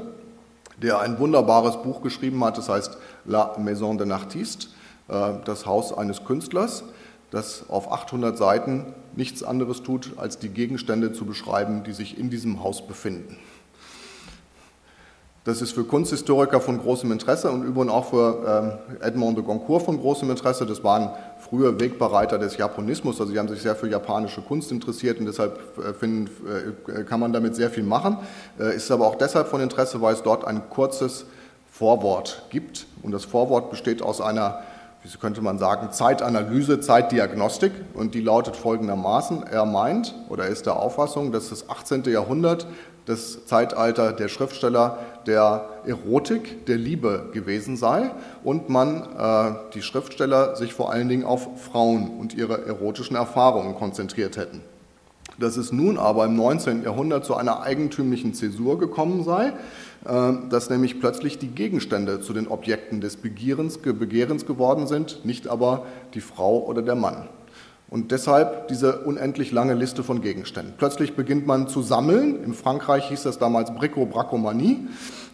der ein wunderbares Buch geschrieben hat, das heißt La Maison d'un Artiste, äh, das Haus eines Künstlers, das auf 800 Seiten nichts anderes tut, als die Gegenstände zu beschreiben, die sich in diesem Haus befinden. Das ist für Kunsthistoriker von großem Interesse und übrigens auch für ähm, Edmond de Goncourt von großem Interesse. Das waren früher Wegbereiter des Japonismus, also sie haben sich sehr für japanische Kunst interessiert und deshalb äh, finden, äh, kann man damit sehr viel machen. Äh, ist aber auch deshalb von Interesse, weil es dort ein kurzes Vorwort gibt und das Vorwort besteht aus einer wie könnte man sagen, Zeitanalyse, Zeitdiagnostik und die lautet folgendermaßen, er meint oder ist der Auffassung, dass das 18. Jahrhundert das Zeitalter der Schriftsteller der Erotik, der Liebe gewesen sei und man, äh, die Schriftsteller, sich vor allen Dingen auf Frauen und ihre erotischen Erfahrungen konzentriert hätten. Dass es nun aber im 19. Jahrhundert zu einer eigentümlichen Zäsur gekommen sei, äh, dass nämlich plötzlich die Gegenstände zu den Objekten des Begehrens, Begehrens geworden sind, nicht aber die Frau oder der Mann. Und deshalb diese unendlich lange Liste von Gegenständen. Plötzlich beginnt man zu sammeln. In Frankreich hieß das damals Brico-Bracomanie.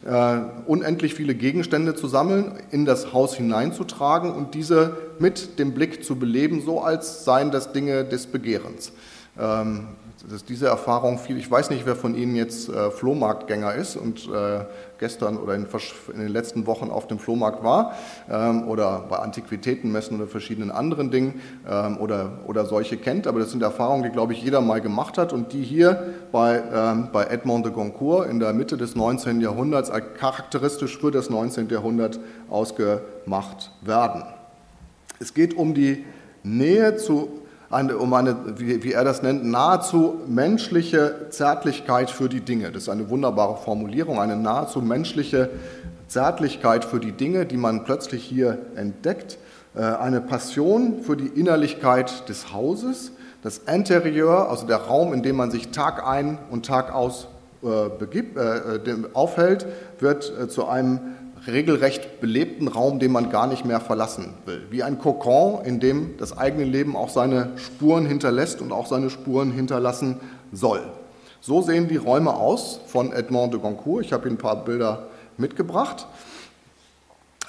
Äh, unendlich viele Gegenstände zu sammeln, in das Haus hineinzutragen und diese mit dem Blick zu beleben, so als seien das Dinge des Begehrens. Ähm, dass diese Erfahrung viel, ich weiß nicht, wer von Ihnen jetzt äh, Flohmarktgänger ist und äh, gestern oder in, den letzten Wochen auf dem Flohmarkt war ähm, oder bei Antiquitätenmessen oder verschiedenen anderen Dingen ähm, oder, oder solche kennt, aber das sind Erfahrungen, die, glaube ich, jeder mal gemacht hat und die hier bei, ähm, bei Edmond de Goncourt in der Mitte des 19. Jahrhunderts charakteristisch für das 19. Jahrhundert ausgemacht werden. Es geht um die Nähe zu eine, um eine, wie, wie er das nennt, nahezu menschliche Zärtlichkeit für die Dinge. Das ist eine wunderbare Formulierung, eine nahezu menschliche Zärtlichkeit für die Dinge, die man plötzlich hier entdeckt. eine Passion für die Innerlichkeit des Hauses, das Interieur, also der Raum, in dem man sich Tag ein und Tag aus äh, begibt, äh, aufhält, wird äh, zu einem regelrecht belebten Raum, den man gar nicht mehr verlassen will. Wie ein Kokon, in dem das eigene Leben auch seine Spuren hinterlässt und auch seine Spuren hinterlassen soll. So sehen die Räume aus von Edmond de Goncourt. Ich habe Ihnen ein paar Bilder mitgebracht.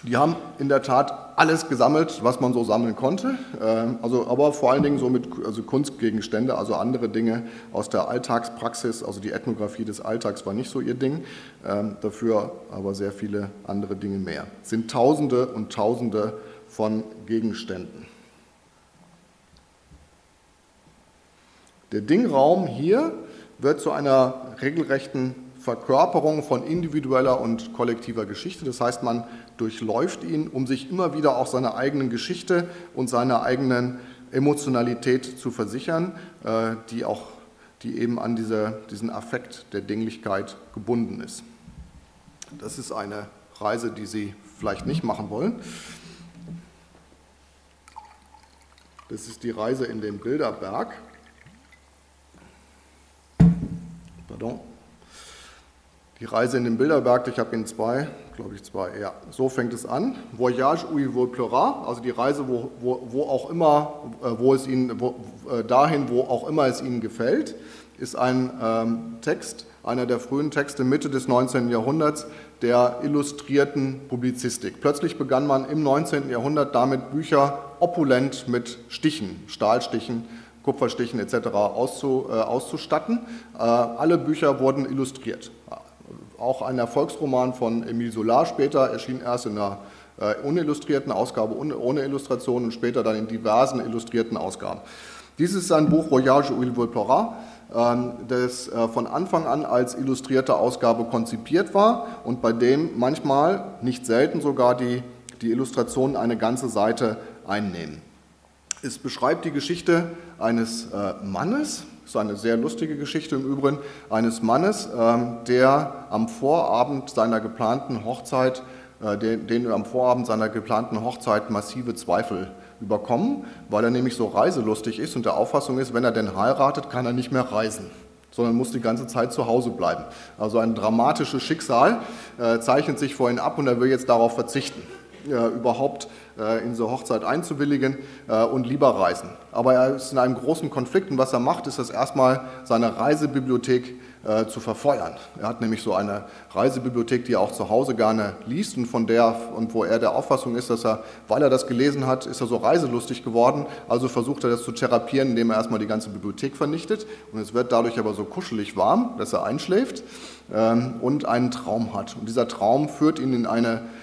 Die haben in der Tat alles gesammelt, was man so sammeln konnte, ähm, also, aber vor allen Dingen so mit also Kunstgegenstände, also andere Dinge aus der Alltagspraxis, also die Ethnographie des Alltags war nicht so ihr Ding, ähm, dafür aber sehr viele andere Dinge mehr. Es sind Tausende und Tausende von Gegenständen. Der Dingraum hier wird zu einer regelrechten Verkörperung von individueller und kollektiver Geschichte. Das heißt, man durchläuft ihn, um sich immer wieder auch seiner eigenen Geschichte und seiner eigenen Emotionalität zu versichern, äh, die auch die eben an diese, diesen Affekt der Dinglichkeit gebunden ist. Das ist eine Reise, die Sie vielleicht nicht machen wollen. Das ist die Reise in den Bilderberg. Pardon. Die Reise in den Bilderberg, ich habe Ihnen zwei, glaube ich zwei, ja, so fängt es an. Voyage où il vous pleura, also die Reise, wo, wo, wo auch immer, äh, wo es Ihnen, wo, äh, dahin, wo auch immer es Ihnen gefällt, ist ein ähm, Text, einer der frühen Texte Mitte des 19. Jahrhunderts der illustrierten Publizistik. Plötzlich begann man im 19. Jahrhundert damit, Bücher opulent mit Stichen, Stahlstichen, Kupferstichen etc. Auszu, äh, auszustatten. Äh, alle Bücher wurden illustriert. Auch ein Erfolgsroman von Emile Solar später erschien erst in einer äh, unillustrierten Ausgabe ohne Illustration und später dann in diversen illustrierten Ausgaben. Dies ist ein Buch Voyage où il pleura, ähm, das äh, von Anfang an als illustrierte Ausgabe konzipiert war und bei dem manchmal, nicht selten sogar, die, die Illustrationen eine ganze Seite einnehmen. Es beschreibt die Geschichte eines äh, Mannes, ist eine sehr lustige Geschichte im Übrigen, eines Mannes, ähm, der am Vorabend seiner geplanten Hochzeit, äh, den, den am Vorabend seiner geplanten Hochzeit massive Zweifel überkommen, weil er nämlich so reiselustig ist und der Auffassung ist, wenn er denn heiratet, kann er nicht mehr reisen sondern muss die ganze Zeit zu Hause bleiben. Also ein dramatisches Schicksal äh, zeichnet sich vor ihm ab und er will jetzt darauf verzichten, äh, überhaupt in so Hochzeit einzuwilligen äh, und lieber reisen. Aber er ist in einem großen Konflikt und was er macht, ist es erstmal seine Reisebibliothek äh, zu verfeuern. Er hat nämlich so eine Reisebibliothek, die er auch zu Hause gerne liest und von der und wo er der Auffassung ist, dass er, weil er das gelesen hat, ist er so reiselustig geworden. Also versucht er das zu therapieren, indem er erstmal die ganze Bibliothek vernichtet und es wird dadurch aber so kuschelig warm, dass er einschläft ähm, und einen Traum hat. Und dieser Traum führt ihn in eine äh,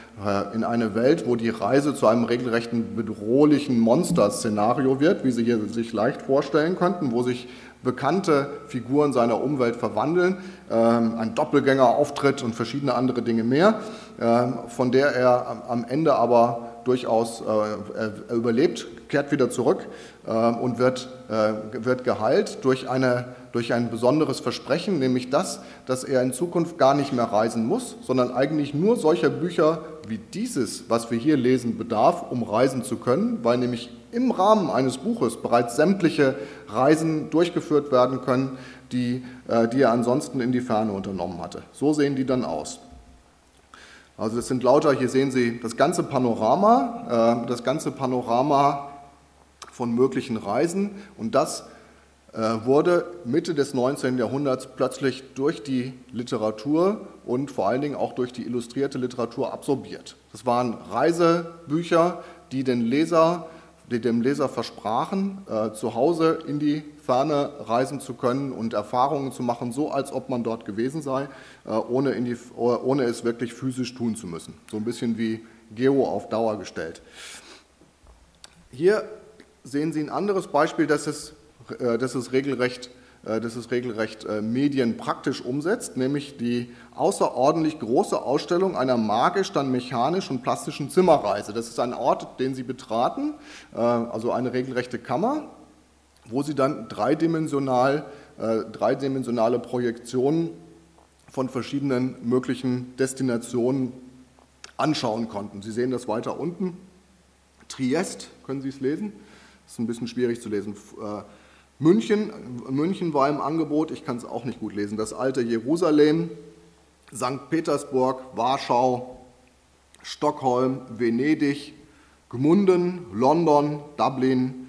in eine Welt, wo die Reise zu einem regelrechten bedrohlichen Monster-Szenario wird, wie Sie hier sich leicht vorstellen könnten, wo sich bekannte Figuren seiner Umwelt verwandeln, ähm, ein Doppelgänger auftritt und verschiedene andere Dinge mehr, ähm, von der er am Ende aber durchaus äh, überlebt, kehrt wieder zurück und wird, äh, wird geheilt durch, eine, durch ein besonderes Versprechen, nämlich das, dass er in Zukunft gar nicht mehr reisen muss, sondern eigentlich nur solcher Bücher wie dieses, was wir hier lesen, bedarf, um reisen zu können, weil nämlich im Rahmen eines Buches bereits sämtliche Reisen durchgeführt werden können, die, äh, die er ansonsten in die Ferne unternommen hatte. So sehen die dann aus. Also das sind lauter, hier sehen Sie das ganze Panorama, äh, das ganze Panorama von möglichen Reisen und das äh, wurde Mitte des 19. Jahrhunderts plötzlich durch die Literatur und vor allen Dingen auch durch die illustrierte Literatur absorbiert. Das waren Reisebücher, die den Leser, die dem Leser versprachen, äh, zu Hause in die Ferne reisen zu können und Erfahrungen zu machen, so als ob man dort gewesen sei, äh, ohne, die, ohne es wirklich physisch tun zu müssen. So ein bisschen wie Geo auf Dauer gestellt. Hier sehen Sie ein anderes Beispiel, das es äh, es regelrecht, äh, es regelrecht äh, medienpraktisch umsetzt, nämlich die außerordentlich große Ausstellung einer magisch, dann mechanisch und plastischen Zimmerreise. Das ist ein Ort, den Sie betraten, also eine regelrechte Kammer, wo Sie dann dreidimensional, dreidimensionale Projektionen von verschiedenen möglichen Destinationen anschauen konnten. Sie sehen das weiter unten. Triest, können Sie es lesen? Ist ein bisschen schwierig zu lesen. Äh, München, München war im Angebot, ich kann es auch nicht gut lesen. Das alte Jerusalem, St. Petersburg, Warschau, Stockholm, Venedig, Gmunden, London, Dublin,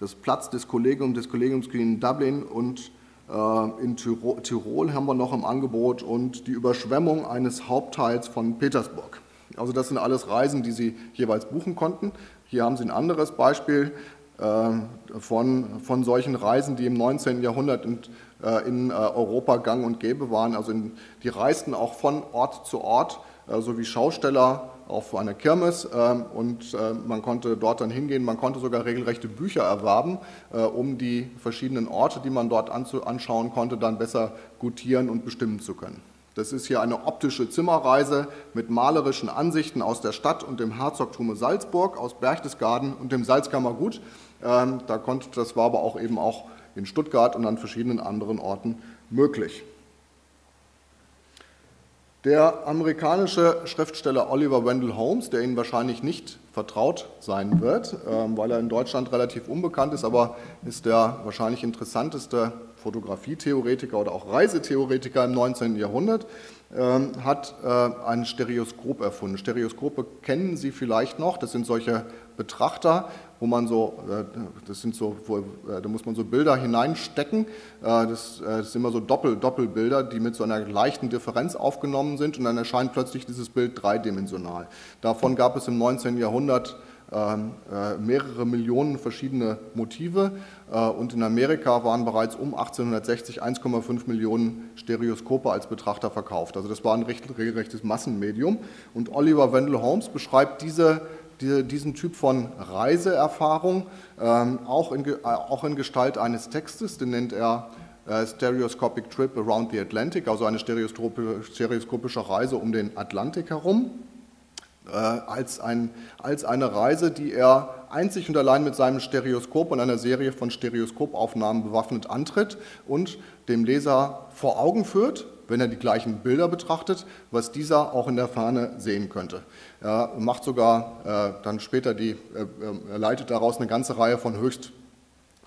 das Platz des Kollegiums, des Kollegiums in Dublin und äh, in Tirol, Tirol haben wir noch im Angebot und die Überschwemmung eines Hauptteils von Petersburg. Also das sind alles Reisen, die Sie jeweils buchen konnten. Hier haben Sie ein anderes Beispiel von, von solchen Reisen, die im 19. Jahrhundert in, äh, in Europa gang und gäbe waren. Also in, die reisten auch von Ort zu Ort, so wie Schausteller auf einer Kirmes ähm, und man konnte dort dann hingehen. Man konnte sogar regelrechte Bücher erwerben, um die verschiedenen Orte, die man dort anschauen konnte, dann besser gutieren und bestimmen zu können. Das ist hier eine optische Zimmerreise mit malerischen Ansichten aus der Stadt und dem Herzogtume Salzburg, aus Berchtesgaden und dem Salzkammergut. Ähm, da konnte, das war aber auch eben auch in Stuttgart und an verschiedenen anderen Orten möglich. Der amerikanische Schriftsteller Oliver Wendell Holmes, der Ihnen wahrscheinlich nicht vertraut sein wird, ähm, weil er in Deutschland relativ unbekannt ist, aber ist der wahrscheinlich interessanteste Fotografietheoretiker oder auch Reisetheoretiker im 19. Jahrhundert, ähm, hat äh, ein Stereoskop erfunden. Stereoskope kennen Sie vielleicht noch, das sind solche Betrachter, wo man so, äh, das sind so, wo, äh, da muss man so Bilder hineinstecken. Das, das, sind immer so Doppel, Doppelbilder, die mit so einer leichten Differenz aufgenommen sind und dann erscheint plötzlich dieses Bild dreidimensional. Davon gab es im 19. Jahrhundert ähm, äh, mehrere Millionen verschiedene Motive äh, und in Amerika waren bereits um 1860 1,5 Millionen Stereoskope als Betrachter verkauft. Also das war ein regelrechtes Massenmedium und Oliver Wendell Holmes beschreibt diese, diese, diesen Typ von Reiseerfahrung ähm, auch, in, äh, auch in Gestalt eines Textes, den nennt er Stereoscopic Trip Around the Atlantic, also eine stereoskopische Reise um den Atlantik herum. Äh, als, ein, als eine Reise, die er einzig und allein mit seinem Stereoskop und einer Serie von Stereoskopaufnahmen bewaffnet antritt und dem Leser vor Augen führt, wenn er die gleichen Bilder betrachtet, was dieser auch in der Ferne sehen könnte. Er macht sogar äh, dann später die, äh, er leitet daraus eine ganze Reihe von höchst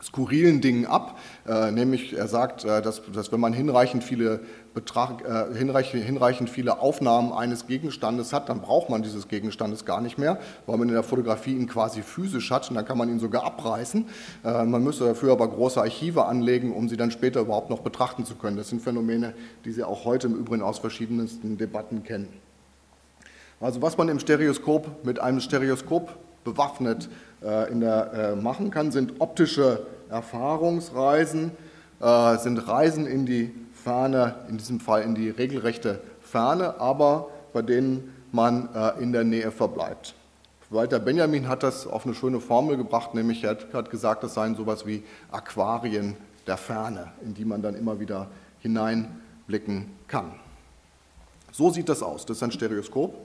skurrilen Dingen ab, äh, nämlich er sagt, äh, dass, dass, wenn man hinreichend viele, Betrag, äh, hinreichend, hinreichend viele Aufnahmen eines Gegenstandes hat, dann braucht man dieses Gegenstandes gar nicht mehr, weil man in der Fotografie ihn quasi physisch hat und dann kann man ihn sogar abreißen. Äh, man müsste dafür aber große Archive anlegen, um sie dann später überhaupt noch betrachten zu können. Das sind Phänomene, die Sie auch heute im Übrigen aus verschiedensten Debatten kennen. Also was man im Stereoskop mit einem Stereoskop bewaffnet äh, in der, äh, machen kann, sind optische Erfahrungsreisen, äh, sind Reisen in die Ferne, in diesem Fall in die regelrechte Ferne, aber bei denen man in der Nähe verbleibt. Walter Benjamin hat das auf eine schöne Formel gebracht, nämlich er hat gesagt, das seien sowas wie Aquarien der Ferne, in die man dann immer wieder hineinblicken kann. So sieht das aus. Das ist ein Stereoskop.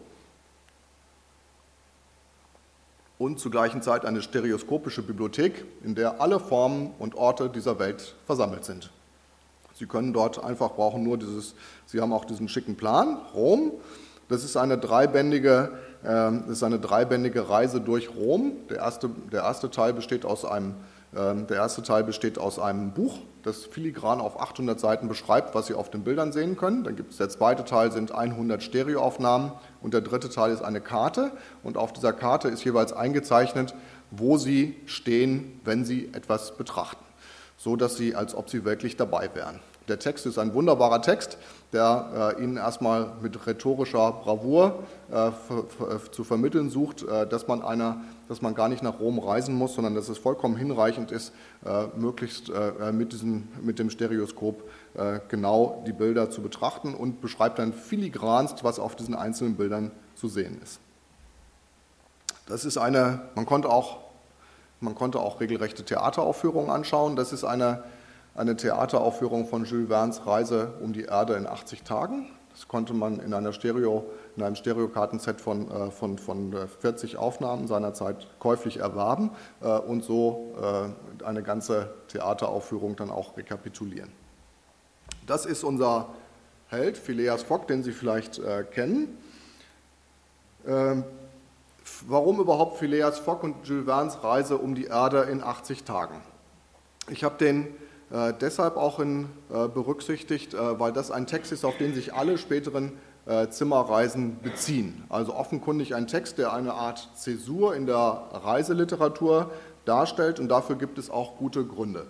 und zur gleichen Zeit eine stereoskopische Bibliothek, in der alle Formen und Orte dieser Welt versammelt sind. Sie können dort einfach brauchen nur dieses, Sie haben auch diesen schicken Plan, Rom. Das ist eine dreibändige, äh, ist eine dreibändige Reise durch Rom. Der erste, der erste Teil besteht aus einem ähm, der erste Teil besteht aus einem Buch, das filigran auf 800 Seiten beschreibt, was Sie auf den Bildern sehen können. Dann gibt es der zweite Teil sind 100 Stereoaufnahmen und der dritte Teil ist eine Karte und auf dieser Karte ist jeweils eingezeichnet, wo Sie stehen, wenn Sie etwas betrachten, so dass Sie als ob Sie wirklich dabei wären. Der Text ist ein wunderbarer Text, der äh, Ihnen erstmal mit rhetorischer Bravour äh, zu vermitteln sucht, äh, dass man einer dass man gar nicht nach Rom reisen muss, sondern dass es vollkommen hinreichend ist, äh, möglichst äh, mit, diesem, mit dem Stereoskop äh, genau die Bilder zu betrachten und beschreibt dann filigranst, was auf diesen einzelnen Bildern zu sehen ist. Das ist eine, man konnte auch, man konnte auch regelrechte Theateraufführungen anschauen. Das ist eine, eine Theateraufführung von Jules Verne's Reise um die Erde in 80 Tagen. Das konnte man in, einer Stereo, in einem Stereokartenset von, äh, von, von 40 äh, Aufnahmen seinerzeit käuflich erwerben äh, und so eine ganze Theateraufführung dann auch rekapitulieren. Das ist unser Held, Phileas Fogg, den Sie vielleicht kennen. Warum überhaupt Phileas Fogg und Jules Verne's Reise um die Erde in 80 Tagen? Ich habe den äh, deshalb auch in, äh, berücksichtigt, äh, weil das ein Text ist, auf den sich alle späteren äh, Zimmerreisen beziehen. Also offenkundig ein Text, der eine Art Zäsur in der Reiseliteratur darstellt und dafür gibt es auch gute Gründe.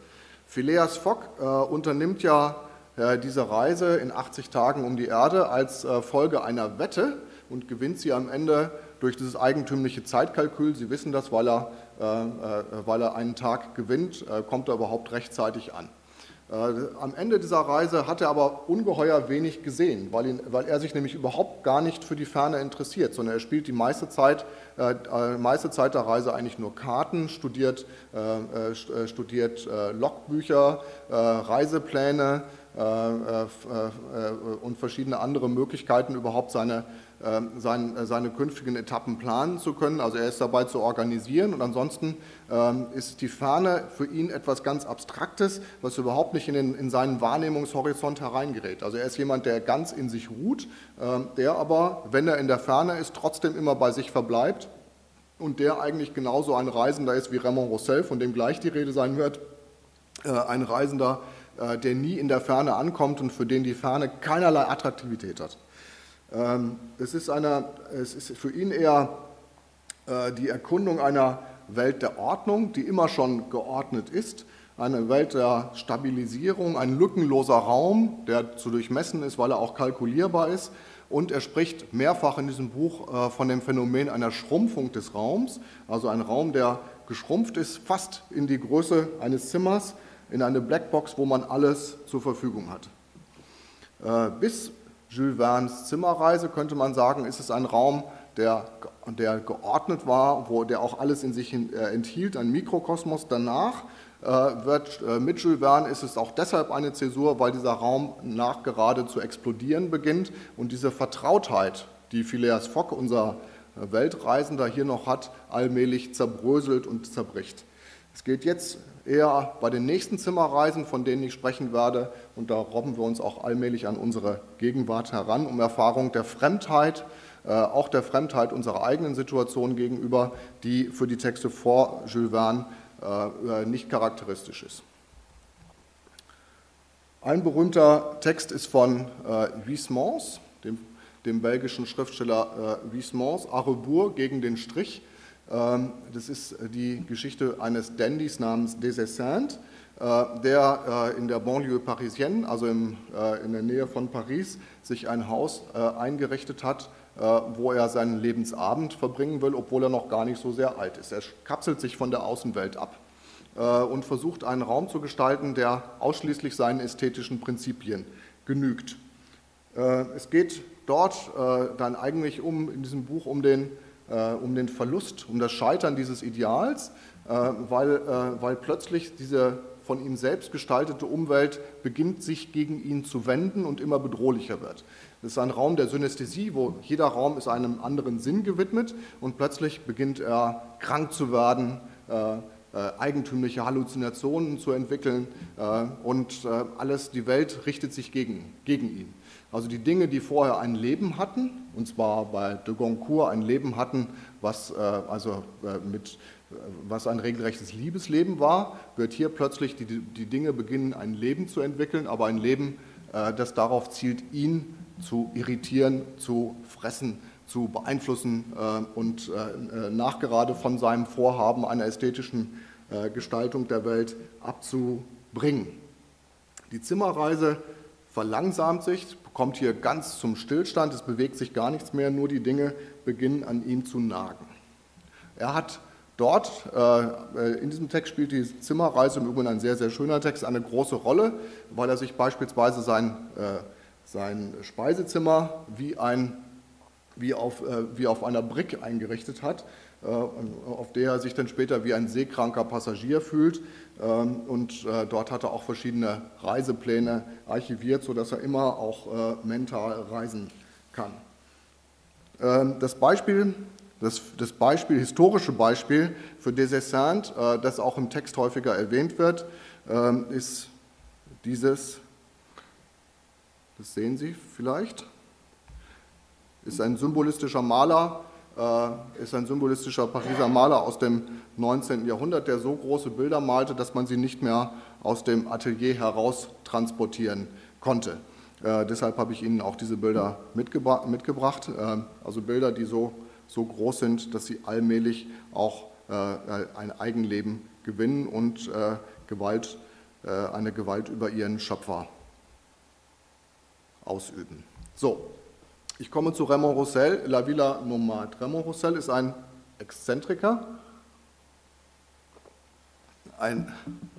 Phileas Fogg äh, unternimmt ja äh, diese Reise in 80 Tagen um die Erde als Folge einer Wette und gewinnt sie am Ende durch dieses eigentümliche Zeitkalkül. Sie wissen das, weil er, äh, äh, weil er einen Tag gewinnt, äh, kommt er überhaupt rechtzeitig an. Am Ende dieser Reise hat er aber ungeheuer wenig gesehen, weil, ihn, weil, er sich nämlich überhaupt gar nicht für die Ferne interessiert, sondern er spielt die meiste Zeit, äh, meiste Zeit der Reise eigentlich nur Karten, studiert, äh, studiert äh, Logbücher, Reisepläne und verschiedene andere Möglichkeiten, überhaupt seine ähm, äh, seine künftigen Etappen planen zu können. Also er ist dabei zu organisieren und ansonsten ähm, ist die Ferne für ihn etwas ganz Abstraktes, was überhaupt nicht in, den, in seinen Wahrnehmungshorizont hereingerät. Also er ist jemand, der ganz in sich ruht, ähm, der aber, wenn er in der Ferne ist, trotzdem immer bei sich verbleibt und der eigentlich genauso ein Reisender ist wie Raymond Roussel, von dem gleich die Rede sein wird, äh, ein Reisender, äh, der nie in der Ferne ankommt und für den die Ferne keinerlei Attraktivität hat. Ähm, es ist, eine, es ist für ihn eher äh, die Erkundung einer Welt der Ordnung, die immer schon geordnet ist, eine Welt der Stabilisierung, ein lückenloser Raum, der zu durchmessen ist, weil er auch kalkulierbar ist. Und er spricht mehrfach in diesem Buch äh, von dem Phänomen einer Schrumpfung des Raums, also ein Raum, der geschrumpft ist, fast in die Größe eines Zimmers, in eine Blackbox, wo man alles zur Verfügung hat. Äh, bis Jules Verne's Zimmerreise, könnte man sagen, ist es ein Raum, der, der geordnet war, wo der auch alles in sich äh, enthielt, ein Mikrokosmos. Danach äh, wird äh, mit Jules Verne ist es auch deshalb eine Zäsur, weil dieser Raum nachgerade zu explodieren beginnt und diese Vertrautheit, die Phileas Fogg, unser Weltreisender, hier noch hat, allmählich zerbröselt und zerbricht. Es geht jetzt eher bei den nächsten Zimmerreisen, von denen ich sprechen werde, und da robben wir uns auch allmählich an unsere Gegenwart heran, um Erfahrung der Fremdheit, äh, auch der Fremdheit unserer eigenen Situation gegenüber, die für die Texte vor Jules Verne äh, nicht charakteristisch ist. Ein berühmter Text ist von äh, Huysmans, dem, dem belgischen Schriftsteller äh, Huysmans, Arrebourg gegen den Strich. Ähm, das ist die Geschichte eines Dandys namens Desessant, äh, der äh, in der Banlieue parisienne, also in der Nähe von Paris, sich ein Haus äh, eingerichtet hat, wo er seinen Lebensabend verbringen will, obwohl er noch gar nicht so sehr alt ist. Er kapselt sich von der Außenwelt ab und versucht einen Raum zu gestalten, der ausschließlich seinen ästhetischen Prinzipien genügt. Es geht dort dann eigentlich um, in diesem Buch um den äh, um den Verlust, um das Scheitern dieses Ideals, äh, weil, äh, weil plötzlich diese von ihm selbst gestaltete Umwelt beginnt sich gegen ihn zu wenden und immer bedrohlicher wird. Das ist ein Raum der Synästhesie, wo jeder Raum ist einem anderen Sinn gewidmet und plötzlich beginnt er krank zu werden, äh, äh, eigentümliche Halluzinationen zu entwickeln äh, und alles, die Welt richtet sich gegen, gegen ihn. Also die Dinge, die vorher ein Leben hatten, und zwar bei de Goncourt ein Leben hatten, was, äh, also, äh, mit, äh, was ein regelrechtes Liebesleben war, wird hier plötzlich die, die Dinge beginnen, ein Leben zu entwickeln, aber ein Leben, äh, das darauf zielt, ihn zu irritieren, zu fressen, zu beeinflussen äh, und äh, nachgerade von seinem Vorhaben einer ästhetischen Gestaltung der Welt abzubringen. Die Zimmerreise verlangsamt sich, kommt hier ganz zum Stillstand, es bewegt sich gar nichts mehr, nur die Dinge beginnen an ihm zu nagen. Er hat dort, äh, in diesem Text spielt die Zimmerreise, im Übrigen ein sehr, sehr schöner Text, eine große Rolle, weil er sich beispielsweise sein, äh, sein Speisezimmer wie, ein, wie, auf, äh, wie auf einer Brick eingerichtet hat, auf der er sich dann später wie ein seekranker Passagier fühlt. Ähm, und äh, dort hat er auch verschiedene Reisepläne archiviert, sodass er immer auch äh, mental reisen kann. Ähm, das Beispiel, das, das Beispiel, historische Beispiel für Desessant, äh, das auch im Text häufiger erwähnt wird, ähm, ist dieses, das sehen Sie vielleicht, ist ein symbolistischer Maler, äh, ist ein symbolistischer Pariser Maler aus dem 19. Jahrhundert, der so große Bilder malte, dass man sie nicht mehr aus dem Atelier heraus transportieren konnte. Äh, deshalb habe ich Ihnen auch diese Bilder mitgebra mitgebracht, äh, also Bilder, die so, so groß sind, dass sie allmählich auch äh, ein Eigenleben gewinnen und äh, Gewalt, äh, eine Gewalt über ihren Schöpfer ausüben. So, ich komme zu Raymond Roussel, La Villa Nomade. Raymond Roussel ist ein Exzentriker, ein,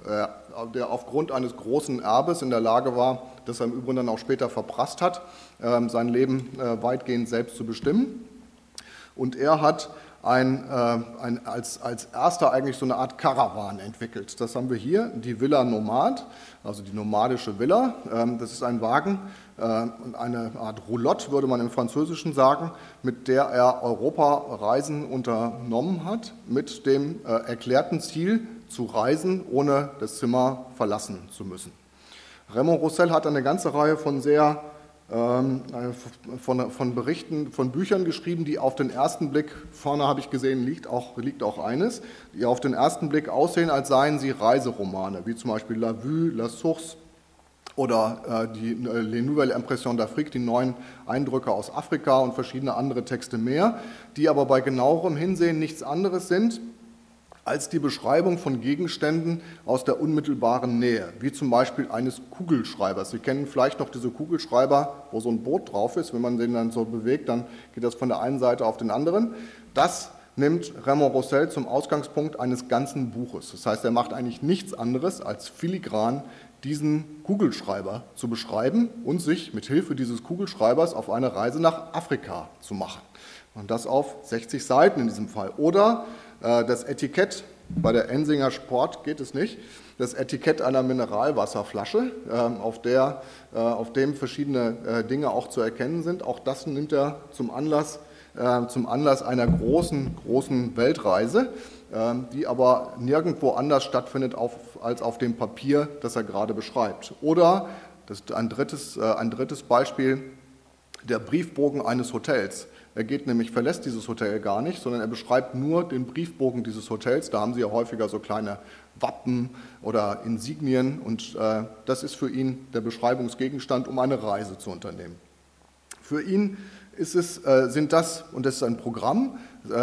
äh, der aufgrund eines großen Erbes in der Lage war, das er im Übrigen dann auch später verprasst hat, äh, sein Leben äh, weitgehend selbst zu bestimmen. Und er hat ein, äh, ein, als, als erster eigentlich so eine Art Karawan entwickelt. Das haben wir hier, die Villa Nomad, also die nomadische Villa. Ähm, das ist ein Wagen äh, eine Art Roulotte, würde man im Französischen sagen, mit der er Europareisen unternommen hat, mit dem äh, erklärten Ziel zu reisen, ohne das Zimmer verlassen zu müssen. Raymond Roussel hat eine ganze Reihe von sehr von, von, Berichten, von Büchern geschrieben, die auf den ersten Blick, vorne habe ich gesehen, liegt auch, liegt auch eines, die auf den ersten Blick aussehen, als seien sie Reiseromane, wie zum Beispiel La Vue, La Source oder äh, die äh, Les Nouvelles Impressions d'Afrique, die neuen Eindrücke aus Afrika und verschiedene andere Texte mehr, die aber bei genauerem Hinsehen nichts anderes sind als die Beschreibung von Gegenständen aus der unmittelbaren Nähe, wie zum Beispiel eines Kugelschreibers. Sie kennen vielleicht noch diese Kugelschreiber, wo so ein Boot drauf ist. Wenn man den dann so bewegt, dann geht das von der einen Seite auf den anderen. Das nimmt Raymond Roussel zum Ausgangspunkt eines ganzen Buches. Das heißt, er macht eigentlich nichts anderes, als filigran diesen Kugelschreiber zu beschreiben und sich mit Hilfe dieses Kugelschreibers auf eine Reise nach Afrika zu machen. Und das auf 60 Seiten in diesem Fall. Oder das Etikett, bei der Ensinger Sport geht es nicht, das Etikett einer Mineralwasserflasche, ähm, auf, der, äh, auf dem verschiedene äh, Dinge auch zu erkennen sind. Auch das nimmt er zum Anlass, zum Anlass einer großen, großen Weltreise, ähm, die aber nirgendwo anders stattfindet als auf dem Papier, das er gerade beschreibt. Oder das ist ein drittes, ein drittes Beispiel, der Briefbogen eines Hotels. Er geht nämlich, verlässt dieses Hotel gar nicht, sondern er beschreibt nur den Briefbogen dieses Hotels. Da haben sie ja häufiger so kleine Wappen oder Insignien und äh, das ist für ihn der Beschreibungsgegenstand, um eine Reise zu unternehmen. Für ihn es, äh, sind das, und das ist ein Programm,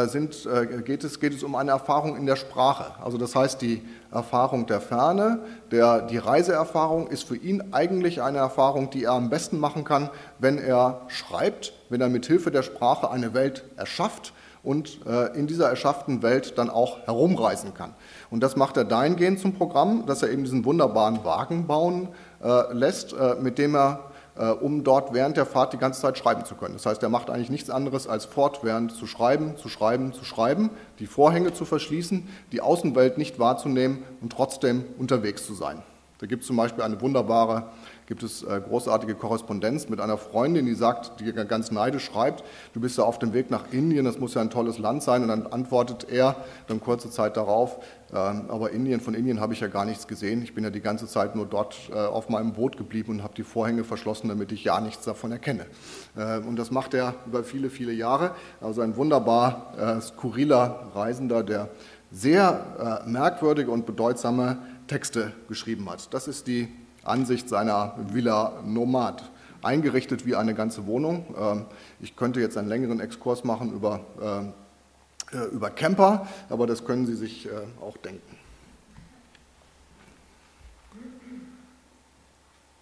sind, äh, geht, es, geht es um eine Erfahrung in der Sprache. Also das heißt, die Erfahrung der Ferne, der, die Reiseerfahrung ist für ihn eigentlich eine Erfahrung, die er am besten machen kann, wenn er schreibt, wenn er mit Hilfe der Sprache eine Welt erschafft und äh, in dieser erschafften Welt dann auch herumreisen kann. Und das macht er dahingehend zum Programm, dass er eben diesen wunderbaren Wagen bauen äh, lässt, äh, mit dem er äh, um dort während der Fahrt die ganze Zeit schreiben zu können. Das heißt, er macht eigentlich nichts anderes, als fortwährend zu schreiben, zu schreiben, zu schreiben, die Vorhänge zu verschließen, die Außenwelt nicht wahrzunehmen und trotzdem unterwegs zu sein. Da gibt es zum Beispiel eine wunderbare gibt es äh, großartige Korrespondenz mit einer Freundin, die sagt, die ganz neidisch schreibt, du bist ja auf dem Weg nach Indien, das muss ja ein tolles Land sein. Und dann antwortet er dann kurze Zeit darauf, aber Indien, von Indien habe ich ja gar nichts gesehen. Ich bin ja die ganze Zeit nur dort äh, auf meinem Boot geblieben und habe die Vorhänge verschlossen, damit ich ja nichts davon erkenne. Äh, und das macht er über viele, viele Jahre. Also ein wunderbar skurriler Reisender, der sehr merkwürdige und bedeutsame Texte geschrieben hat. Das ist die Ansicht seiner Villa Nomad. Eingerichtet wie eine ganze Wohnung. Ähm, ich könnte jetzt einen längeren Exkurs machen über, äh, über Camper, aber das können Sie sich äh, auch denken.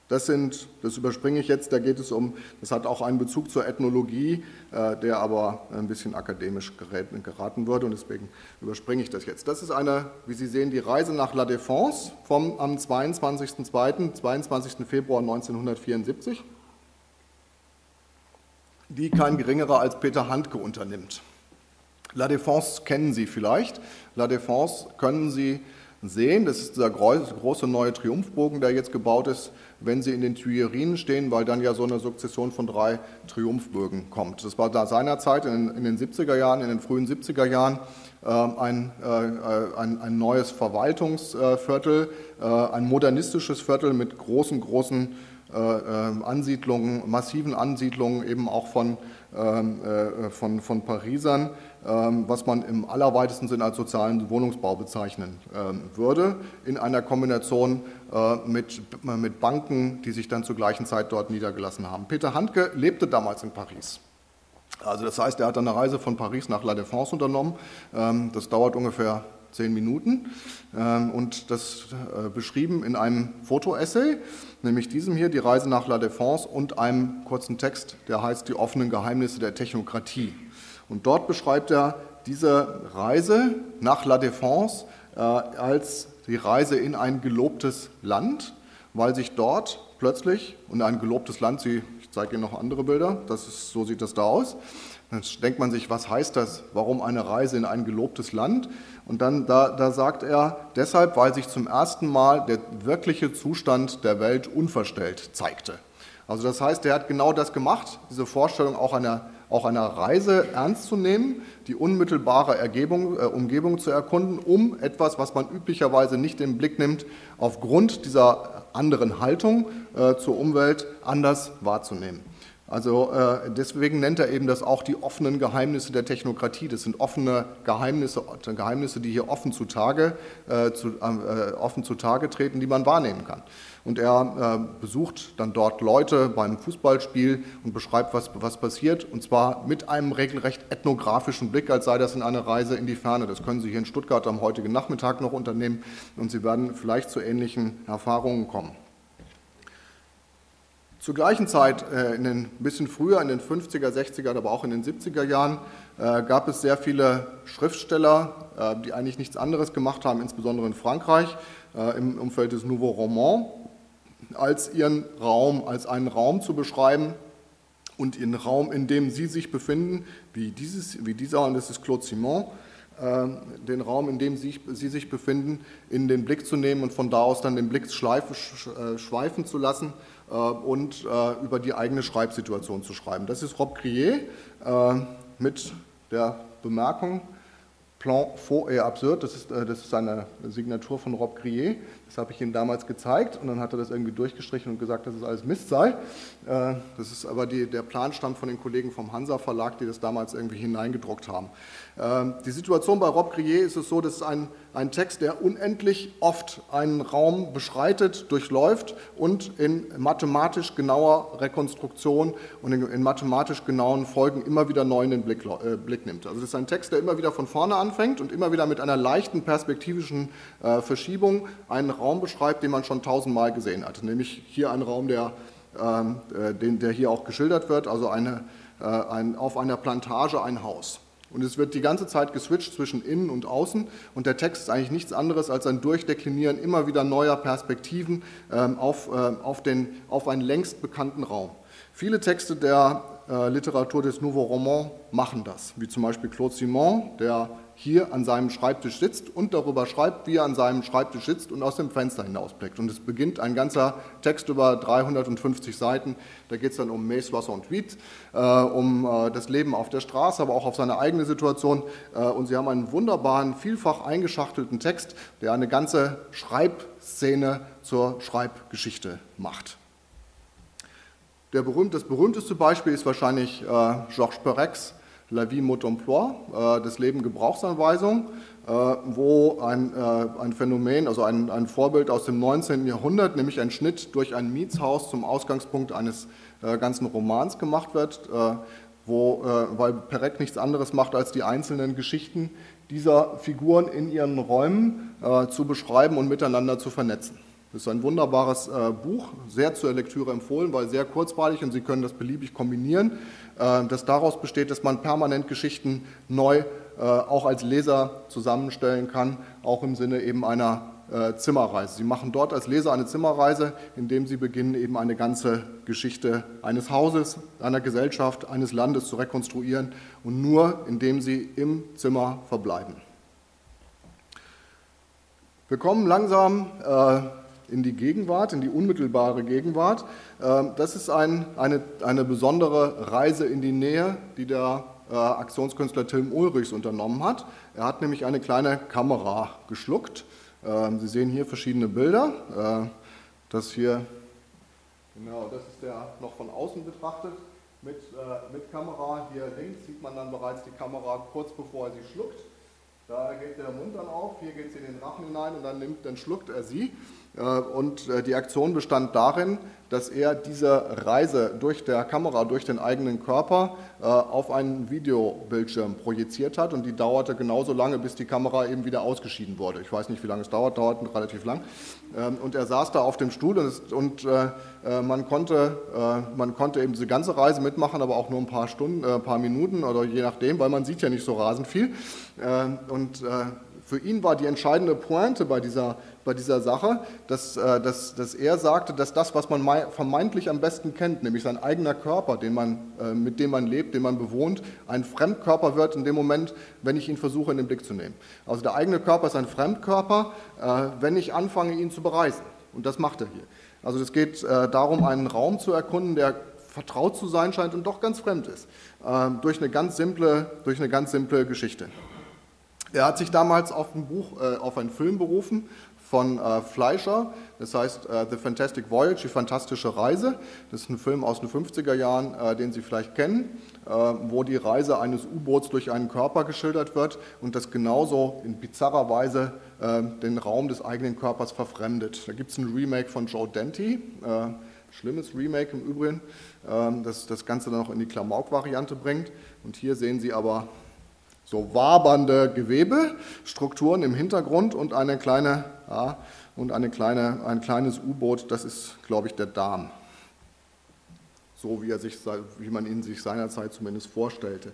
Das, sind, das überspringe ich jetzt, da geht es um, das hat auch einen Bezug zur Ethnologie, äh, der aber ein bisschen akademisch geraten würde und deswegen überspringe ich das jetzt. Das ist eine, wie Sie sehen, die Reise nach La Défense vom, am 22.02., 22. Februar 1974, die kein geringerer als Peter Handke unternimmt. La Défense kennen Sie vielleicht. La Défense können Sie sehen. Das ist dieser große neue Triumphbogen, der jetzt gebaut ist, wenn Sie in den Tuillerien stehen, weil dann ja so eine Sukzession von drei Triumphbögen kommt. Das war da seinerzeit in, den 70er Jahren, in den frühen 70er Jahren ähm, ein, äh, ein, ein neues Verwaltungsviertel, äh, ein modernistisches Viertel mit großen, großen Ansiedlungen, massiven Ansiedlungen eben auch von, ähm, von, von Parisern, was man im allerweitesten Sinne als sozialen Wohnungsbau bezeichnen ähm, würde, in einer Kombination mit, mit Banken, die sich dann zur gleichen Zeit dort niedergelassen haben. Peter Handke lebte damals in Paris. Also das heißt, er hat eine Reise von Paris nach La Défense unternommen. Das dauert ungefähr zehn Minuten ähm, und das äh, beschrieben in einem Fotoessay, nämlich diesem hier, die Reise nach La Défense und einem kurzen Text, der heißt Die offenen Geheimnisse der Technokratie. Und dort beschreibt er diese Reise nach La Défense äh, als die Reise in ein gelobtes Land, weil sich dort plötzlich, und ein gelobtes Land, ich zeige Ihnen noch andere Bilder, das ist, so sieht das da aus, dann denkt man sich, was heißt das? Warum eine Reise in ein gelobtes Land? Und dann da, da sagt er, deshalb, weil sich zum ersten Mal der wirkliche Zustand der Welt unverstellt zeigte. Also das heißt, er hat genau das gemacht, diese Vorstellung auch einer, auch einer Reise ernst zu nehmen, die unmittelbare Ergebung, äh, Umgebung zu erkunden, um etwas, was man üblicherweise nicht im Blick nimmt, aufgrund dieser anderen Haltung äh, zur Umwelt anders wahrzunehmen. Also äh, deswegen nennt er eben das auch die offenen Geheimnisse der Technokratie. Das sind offene Geheimnisse, Geheimnisse, die hier offen zutage, äh, zu, äh, offen zutage treten, die man wahrnehmen kann. Und er äh, besucht dann dort Leute beim Fußballspiel und beschreibt, was, was passiert, und zwar mit einem regelrecht ethnografischen Blick, als sei das in einer Reise in die Ferne. Das können Sie hier in Stuttgart am heutigen Nachmittag noch unternehmen und Sie werden vielleicht zu ähnlichen Erfahrungen kommen. Zur gleichen Zeit, äh, in den, ein bisschen früher, in den 50er, 60er, aber auch in den 70er Jahren, äh, gab es sehr viele Schriftsteller, äh, die eigentlich nichts anderes gemacht haben, insbesondere in Frankreich, im Umfeld des Nouveau Roman, als ihren Raum, als einen Raum zu beschreiben und ihren Raum, in dem sie sich befinden, wie, dieses, wie dieser, und das ist Claude Simon, den Raum, in dem sie, sich befinden, in den Blick zu nehmen und von da aus dann den Blick schweifen zu lassen. äh, und äh, über die eigene Schreibsituation zu schreiben. Das ist Rob Crier äh, mit der Bemerkung, Plan faux et absurde, das ist, das ist eine Signatur von Rob Crier, das habe ich ihm damals gezeigt und dann hat er das irgendwie durchgestrichen und gesagt, dass es alles Mist sei. Das ist aber die, der Plan stammt von den Kollegen vom Hansa Verlag, die das damals irgendwie hineingedruckt haben. Ähm, die Situation bei Rob Crier ist es so, dass ein, ein Text, der unendlich oft einen Raum beschreitet, durchläuft und in mathematisch genauer Rekonstruktion und in, in mathematisch genauen Folgen immer wieder neu in den Blick, äh, Blick nimmt. Also es ist ein Text, der immer wieder von vorne anfängt und immer wieder mit einer leichten perspektivischen äh, Verschiebung einen Raum beschreibt, den man schon tausendmal gesehen hat. Nämlich hier ein Raum, der, ähm, äh, der hier auch geschildert wird, also eine, äh, ein, auf einer Plantage ein Haus. Und es wird die ganze Zeit geswitcht zwischen innen und außen. Und der Text ist eigentlich nichts anderes als ein Durchdeklinieren immer wieder neuer Perspektiven ähm, auf, äh, auf, den, auf einen längst bekannten Raum. Viele Texte der äh, Literatur des Nouveau Roman machen das, wie zum Beispiel Claude Simon, der hier an seinem Schreibtisch sitzt und darüber schreibt, wie er an seinem Schreibtisch sitzt und aus dem Fenster hinausblickt. Und es beginnt ein ganzer Text über 350 Seiten. Da geht es dann um Mais und Huit, äh, um äh, das Leben auf der Straße, aber auch auf seine eigene Situation. Äh, und Sie haben einen wunderbaren, vielfach eingeschachtelten Text, der eine ganze Schreibszene zur Schreibgeschichte macht. Berühmt, das berühmteste Beispiel ist wahrscheinlich äh, Georges Perex, La vie mode emploi, äh, das Leben Gebrauchsanweisung, äh, wo ein, äh, ein Phänomen, also ein, ein, Vorbild aus dem 19. Jahrhundert, nämlich ein Schnitt durch ein Mietshaus zum Ausgangspunkt eines ganzen Romans gemacht wird, wo, weil Perec nichts anderes macht, als die einzelnen Geschichten dieser Figuren in ihren Räumen zu beschreiben und miteinander zu vernetzen. Das ist ein wunderbares äh, Buch, sehr zur Lektüre empfohlen, weil sehr kurzweilig und Sie können das beliebig kombinieren. Äh, das daraus besteht, dass man permanent Geschichten neu äh, auch als Leser zusammenstellen kann, auch im Sinne eben einer äh, Zimmerreise. Sie machen dort als Leser eine Zimmerreise, indem Sie beginnen, eben eine ganze Geschichte eines Hauses, einer Gesellschaft, eines Landes zu rekonstruieren und nur indem Sie im Zimmer verbleiben. Wir kommen langsam äh, in die Gegenwart, in die unmittelbare Gegenwart. Ähm, das ist ein, eine, eine besondere Reise in die Nähe, die der äh, Aktionskünstler Tim Ulrichs unternommen hat. Er hat nämlich eine kleine Kamera geschluckt. Ähm, Sie sehen hier verschiedene Bilder. Äh, das hier Genau, das ist der noch von außen betrachtet mit, äh, mit Kamera. Hier links sieht man dann bereits die Kamera kurz bevor er sie schluckt. Da geht der Mund dann auf, hier geht sie in den Rachen hinein und dann, nimmt, dann schluckt er sie. Äh, und äh, die Aktion bestand darin, dass er diese Reise durch der Kamera, durch den eigenen Körper äh, auf einen Videobildschirm projiziert hat und die dauerte genauso lange, bis die Kamera eben wieder ausgeschieden wurde. Ich weiß nicht, wie lange es dauert, dauert relativ lang. Ähm, und er saß da auf dem Stuhl und, man, konnte, man konnte eben diese ganze Reise mitmachen, aber auch nur ein paar Stunden, ein paar Minuten oder je nachdem, weil man sieht ja nicht so rasend viel. Ähm, und für ihn war die entscheidende Pointe bei dieser bei dieser Sache, dass, äh, dass, dass er sagte, dass das, was man vermeintlich am besten kennt, nämlich sein eigener Körper, den man, äh, mit dem man lebt, den man bewohnt, ein Fremdkörper wird in dem Moment, wenn ich ihn versuche in den Blick zu nehmen. Also der eigene Körper ist ein Fremdkörper, äh, wenn ich anfange, ihn zu bereisen. Und das macht er hier. Also es geht darum, einen Raum zu erkunden, der vertraut zu sein scheint und doch ganz fremd ist, durch eine ganz simple, durch eine ganz simple Geschichte. Er hat sich damals auf ein Buch, auf einen Film berufen von äh, Fleischer, das heißt äh, The Fantastic Voyage, die fantastische Reise. Das ist ein Film aus den 50er Jahren, äh, den Sie vielleicht kennen, äh, wo die Reise eines U-Boots durch einen Körper geschildert wird und das genauso in bizarrer Weise äh, den Raum des eigenen Körpers verfremdet. Da gibt es ein Remake von Joe Dante, äh, schlimmes Remake im Übrigen, das das Ganze dann noch in die Klamauk-Variante bringt. Und hier sehen Sie aber so wabernde Gewebestrukturen im Hintergrund und eine kleine ja, und eine kleine, ein kleines U-Boot, das ist, glaube ich, der Darm. So wie, er sich, wie man ihn sich seinerzeit zumindest vorstellte.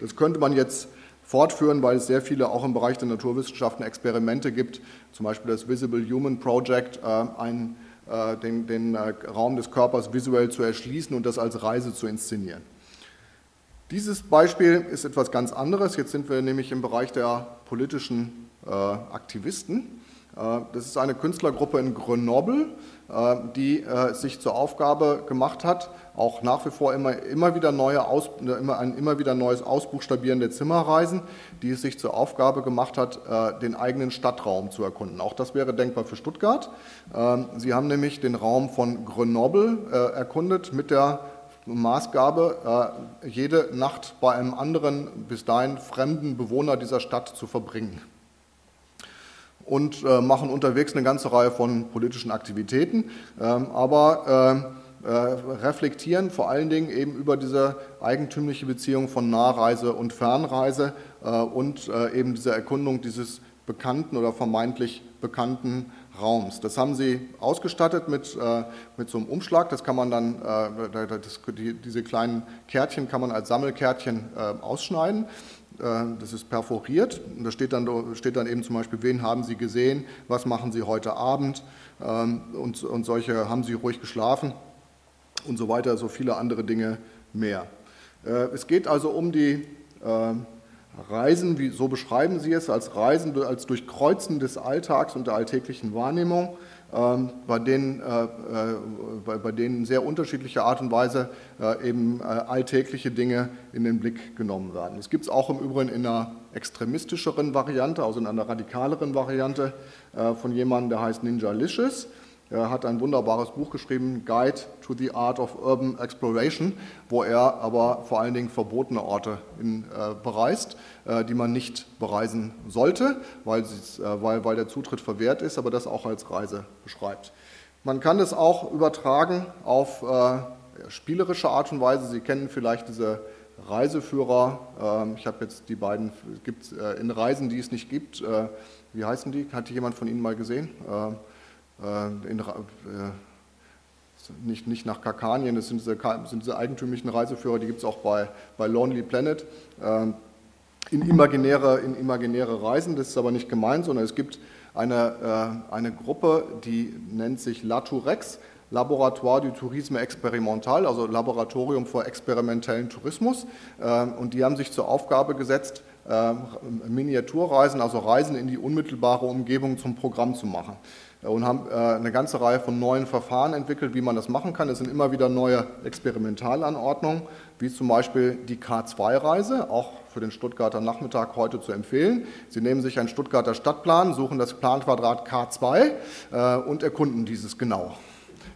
Das könnte man jetzt fortführen, weil es sehr viele auch im Bereich der Naturwissenschaften Experimente gibt, zum Beispiel das Visible Human Project, äh, ein den, den äh, Raum des Körpers visuell zu erschließen und das als Reise zu inszenieren. Dieses Beispiel ist etwas ganz anderes. Jetzt sind wir nämlich im Bereich der politischen äh, Aktivisten. Äh, das ist eine Künstlergruppe in Grenoble, äh, die äh, sich zur Aufgabe gemacht hat, auch nach wie vor immer, immer, wieder neue Aus, immer ein immer wieder neues Ausbuchstabieren der Zimmerreisen, die es sich zur Aufgabe gemacht hat, den eigenen Stadtraum zu erkunden. Auch das wäre denkbar für Stuttgart. Ähm, sie haben nämlich den Raum von Grenoble erkundet mit der Maßgabe, jede Nacht bei einem anderen, bis dahin fremden Bewohner dieser Stadt zu verbringen und äh, machen unterwegs eine ganze Reihe von politischen Aktivitäten, ähm, aber äh, äh, reflektieren vor allen Dingen eben über diese eigentümliche Beziehung von Nahreise und Fernreise und eben diese Erkundung dieses bekannten oder vermeintlich bekannten Raums. Das haben sie ausgestattet mit, mit so einem Umschlag. Das kann man dann, das, die, diese kleinen Kärtchen kann man als Sammelkärtchen ausschneiden. Äh, das ist perforiert. Und da steht dann, steht dann eben zum Beispiel, wen haben Sie gesehen, was machen Sie heute Abend ähm, und, und solche, haben Sie ruhig geschlafen und so weiter, so viele andere Dinge mehr. Äh, es geht also um die äh, Reisen, wie, so beschreiben Sie es, als Reisen, als Durchkreuzen des Alltags und der alltäglichen Wahrnehmung bei denen, äh, äh, bei denen sehr unterschiedlicher Art und Weise äh, eben alltägliche Dinge in den Blick genommen werden. Es gibt es auch im Übrigen in einer extremistischeren Variante, also in einer radikaleren Variante von jemandem, der heißt Ninja Licious. Er hat ein wunderbares Buch geschrieben, Guide to the Art of Urban Exploration, wo er aber vor allen Dingen verbotene Orte in, äh, bereist, äh, die man nicht bereisen sollte, weil, äh, weil, weil der Zutritt verwehrt ist, aber das auch als Reise beschreibt. Man kann es auch übertragen auf äh, spielerische Art und Weise. Sie kennen vielleicht diese Reiseführer. Ähm, ich habe jetzt die beiden, gibt äh, in Reisen, die es nicht gibt. Äh, wie heißen die? Hat die jemand von Ihnen mal gesehen? Äh, in, äh, nicht, nicht nach Karkanien, das sind diese, sind diese eigentümlichen Reiseführer, die gibt es auch bei, bei Lonely Planet, ähm, in imaginäre, in imaginäre Reisen, das ist aber nicht gemeint, sondern es gibt eine, äh, eine Gruppe, die nennt sich Laturex, Laboratoire du Tourisme Experimental, also Laboratorium für experimentellen Tourismus. Und die haben sich zur Aufgabe gesetzt, Miniaturreisen, also Reisen in die unmittelbare Umgebung zum Programm zu machen. Und haben eine ganze Reihe von neuen Verfahren entwickelt, wie man das machen kann. Es sind immer wieder neue Experimentalanordnungen, wie zum Beispiel die K2-Reise, auch für den Stuttgarter Nachmittag heute zu empfehlen. Sie nehmen sich einen Stuttgarter Stadtplan, suchen das Planquadrat K2 und erkunden dieses genau.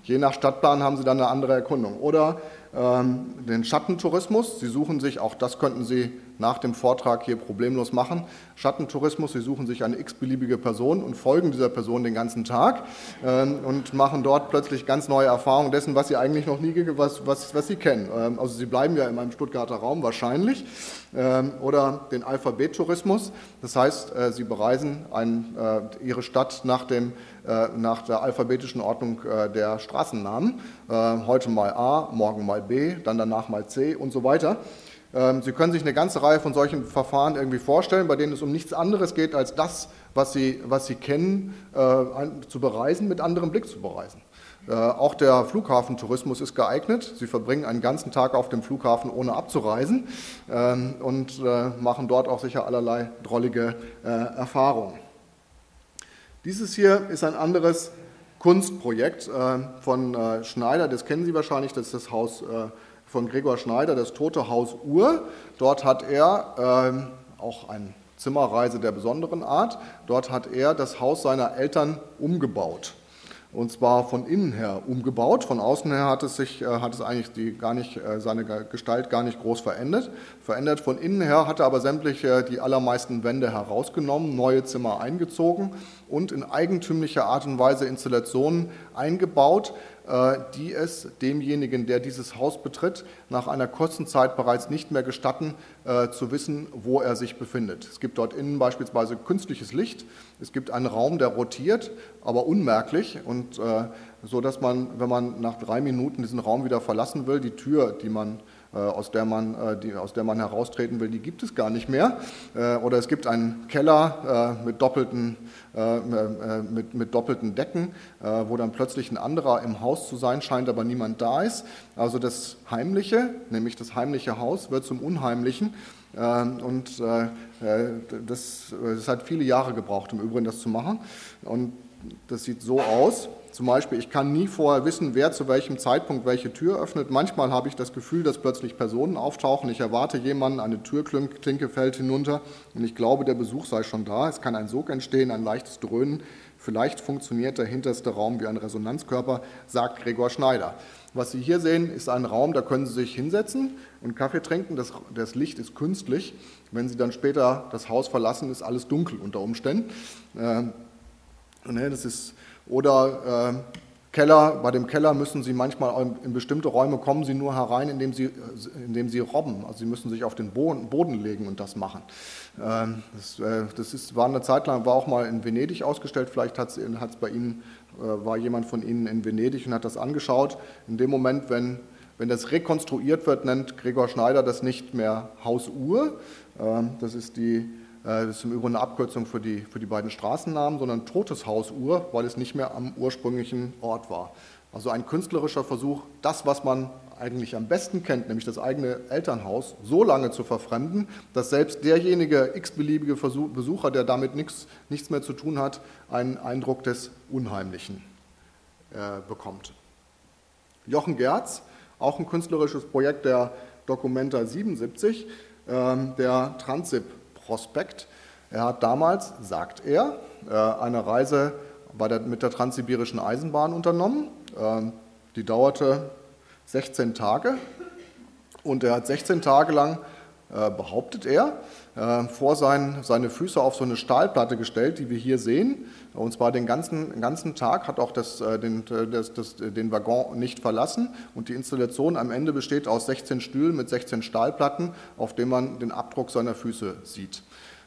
Je nach Stadtplan haben Sie dann eine andere Erkundung. Oder ähm, den Schattentourismus. Sie suchen sich, auch das könnten Sie nach dem Vortrag hier problemlos machen, Schattentourismus. Sie suchen sich eine x-beliebige Person und folgen dieser Person den ganzen Tag ähm, und machen dort plötzlich ganz neue Erfahrungen dessen, was Sie eigentlich noch nie, was, was, was Sie kennen. Ähm, also Sie bleiben ja in einem Stuttgarter Raum wahrscheinlich. Oder den Alphabettourismus. Das heißt, äh, Sie bereisen ein, äh, Ihre Stadt nach, dem, äh, nach der alphabetischen Ordnung der Straßennamen. Heute mal A, morgen mal B, dann danach mal C und so weiter. Ähm, Sie können sich eine ganze Reihe von solchen Verfahren irgendwie vorstellen, bei denen es um nichts anderes geht, als das, was Sie, was Sie kennen, äh, zu bereisen, mit anderem Blick zu bereisen. Äh, auch der Flughafentourismus ist geeignet. Sie verbringen einen ganzen Tag auf dem Flughafen, ohne abzureisen ähm, und äh, machen dort auch sicher allerlei drollige Erfahrungen. Dieses hier ist ein anderes Kunstprojekt von Schneider, das kennen Sie wahrscheinlich, das ist das Haus von Gregor Schneider, das Tote Haus Ur. Dort hat er ähm, auch eine Zimmerreise der besonderen Art. Dort hat er das Haus seiner Eltern umgebaut. Und zwar von innen her umgebaut. Von außen her hat es sich, äh, hat es eigentlich die gar nicht, äh, seine Gestalt gar nicht groß verändert. Verändert von innen her hat er aber sämtliche, die allermeisten Wände herausgenommen, neue Zimmer eingezogen und in eigentümlicher Art und Weise Installationen eingebaut, äh, die es demjenigen, der dieses Haus betritt, nach einer kurzen Zeit bereits nicht mehr gestatten, äh, zu wissen, wo er sich befindet. Es gibt dort innen beispielsweise künstliches Licht, es gibt einen Raum, der rotiert, aber unmerklich und äh, so, dass man, wenn man nach drei Minuten diesen Raum wieder verlassen will, die Tür, die man äh, aus der, man, äh, die, aus der man heraustreten will, die gibt es gar nicht mehr. Äh, oder es gibt einen Keller mit doppelten, mit, mit doppelten Decken, wo dann plötzlich ein anderer im Haus zu sein scheint, aber niemand da ist. Also das Heimliche, nämlich das heimliche Haus, wird zum Unheimlichen. Und das, das hat viele Jahre gebraucht, im Übrigen das zu machen. Und das sieht so aus. Zum Beispiel, ich kann nie vorher wissen, wer zu welchem Zeitpunkt welche Tür öffnet. Manchmal habe ich das Gefühl, dass plötzlich Personen auftauchen. Ich erwarte jemanden, eine Türklinke fällt hinunter und ich glaube, der Besuch sei schon da. Es kann ein Sog entstehen, ein leichtes Dröhnen. Vielleicht funktioniert der hinterste Raum wie ein Resonanzkörper, sagt Gregor Schneider. Was Sie hier sehen, ist ein Raum, da können Sie sich hinsetzen und Kaffee trinken. Das, das Licht ist künstlich. Wenn Sie dann später das Haus verlassen, ist alles dunkel unter Umständen. Äh, ne, das ist oder äh, Keller, bei dem Keller müssen Sie manchmal in bestimmte Räume kommen Sie nur herein, indem Sie, indem Sie robben. Also Sie müssen sich auf den Boden, Boden legen und das machen. Ähm, das, äh, das ist, war eine Zeit lang, war auch mal in Venedig ausgestellt. Vielleicht hat es bei Ihnen, äh, war jemand von Ihnen in Venedig und hat das angeschaut. In dem Moment, wenn, wenn das rekonstruiert wird, nennt Gregor Schneider das nicht mehr Hausuhr. Ähm, das ist die äh, das ist im Übrigen eine Abkürzung für die, für die beiden Straßennamen, sondern Totes Hausuhr, weil es nicht mehr am ursprünglichen Ort war. Also ein künstlerischer Versuch, das, was man eigentlich am besten kennt, nämlich das eigene Elternhaus, so lange zu verfremden, dass selbst derjenige x-beliebige Besucher, der damit nichts, nichts mehr zu tun hat, einen Eindruck des Unheimlichen äh, bekommt. Jochen Gerz, auch ein künstlerisches Projekt der Documenta 77, äh, der Transip Prospekt. Er hat damals, sagt er, äh, eine Reise der, mit der Transsibirischen Eisenbahn unternommen. Ähm, die dauerte 16 Tage und er hat 16 Tage lang, äh, behauptet er, äh, vor sein, seine Füße auf so eine Stahlplatte gestellt, die wir hier sehen. Und zwar den ganzen, ganzen Tag hat auch das, den, das, das, den Waggon nicht verlassen. Und die Installation am Ende besteht aus 16 Stühlen mit 16 Stahlplatten, auf denen man den Abdruck seiner Füße sieht.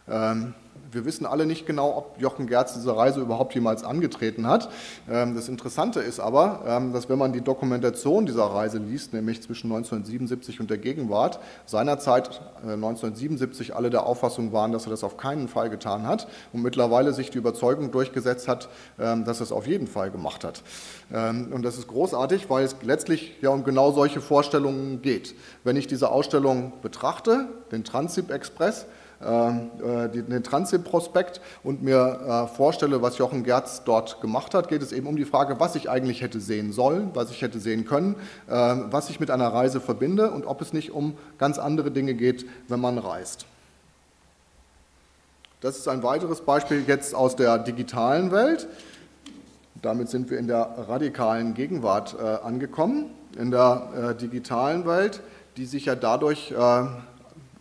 Ähm, wir wissen alle nicht genau, ob Jochen Gerz diese Reise überhaupt jemals angetreten hat. Ähm, das Interessante ist aber, ähm, dass wenn man die Dokumentation dieser Reise liest, nämlich zwischen 1977 und der Gegenwart, seinerzeit 1977 äh, alle der Auffassung waren, dass er das auf keinen Fall getan hat und mittlerweile sich die Überzeugung durchgesetzt hat, dass er es auf jeden Fall gemacht hat. Und das ist großartig, weil es letztlich ja um genau solche Vorstellungen geht. Wenn ich diese Ausstellung betrachte, den Transip Express, den Transit-Prospekt und mir vorstelle, was Jochen Gerz dort gemacht hat, geht es eben um die Frage, was ich eigentlich hätte sehen sollen, was ich hätte sehen können, was ich mit einer Reise verbinde und ob es nicht um ganz andere Dinge geht, wenn man reist. Das ist ein weiteres Beispiel jetzt aus der digitalen Welt. Damit sind wir in der radikalen Gegenwart äh, angekommen, in der äh, digitalen Welt, die sich ja dadurch äh,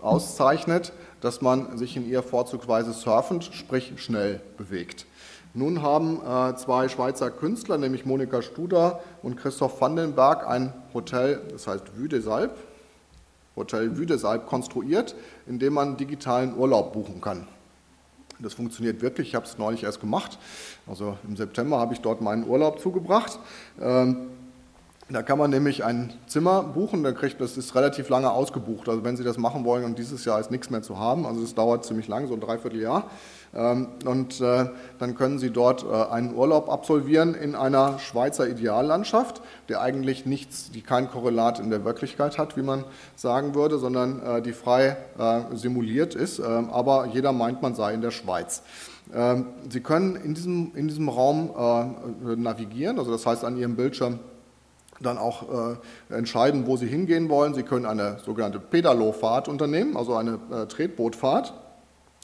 auszeichnet, dass man sich in ihr vorzugsweise surfend, sprich schnell bewegt. Nun haben äh, zwei Schweizer Künstler, nämlich Monika Studer und Christoph Vandenberg, ein Hotel, das heißt Vue des Alpes, Hotel Alpes konstruiert, in dem man digitalen Urlaub buchen kann. Das funktioniert wirklich, ich habe es neulich erst gemacht. Also im September habe ich dort meinen Urlaub zugebracht. Ähm, da kann man nämlich ein Zimmer buchen, da kriegt, das ist relativ lange ausgebucht. Also wenn Sie das machen wollen und dieses Jahr ist nichts mehr zu haben, also es dauert ziemlich lang, so ein Dreivierteljahr. Ähm, und äh, dann können Sie dort äh, einen Urlaub absolvieren in einer Schweizer Ideallandschaft, der eigentlich nichts, die kein Korrelat in der Wirklichkeit hat, wie man sagen würde, sondern äh, die frei simuliert ist. Ähm, aber jeder meint, man sei in der Schweiz. Ähm, Sie können in diesem, in diesem Raum navigieren, also das heißt an Ihrem Bildschirm dann auch äh, entscheiden, wo Sie hingehen wollen. Sie können eine sogenannte Pedalofahrt unternehmen, also eine äh, Tretbootfahrt.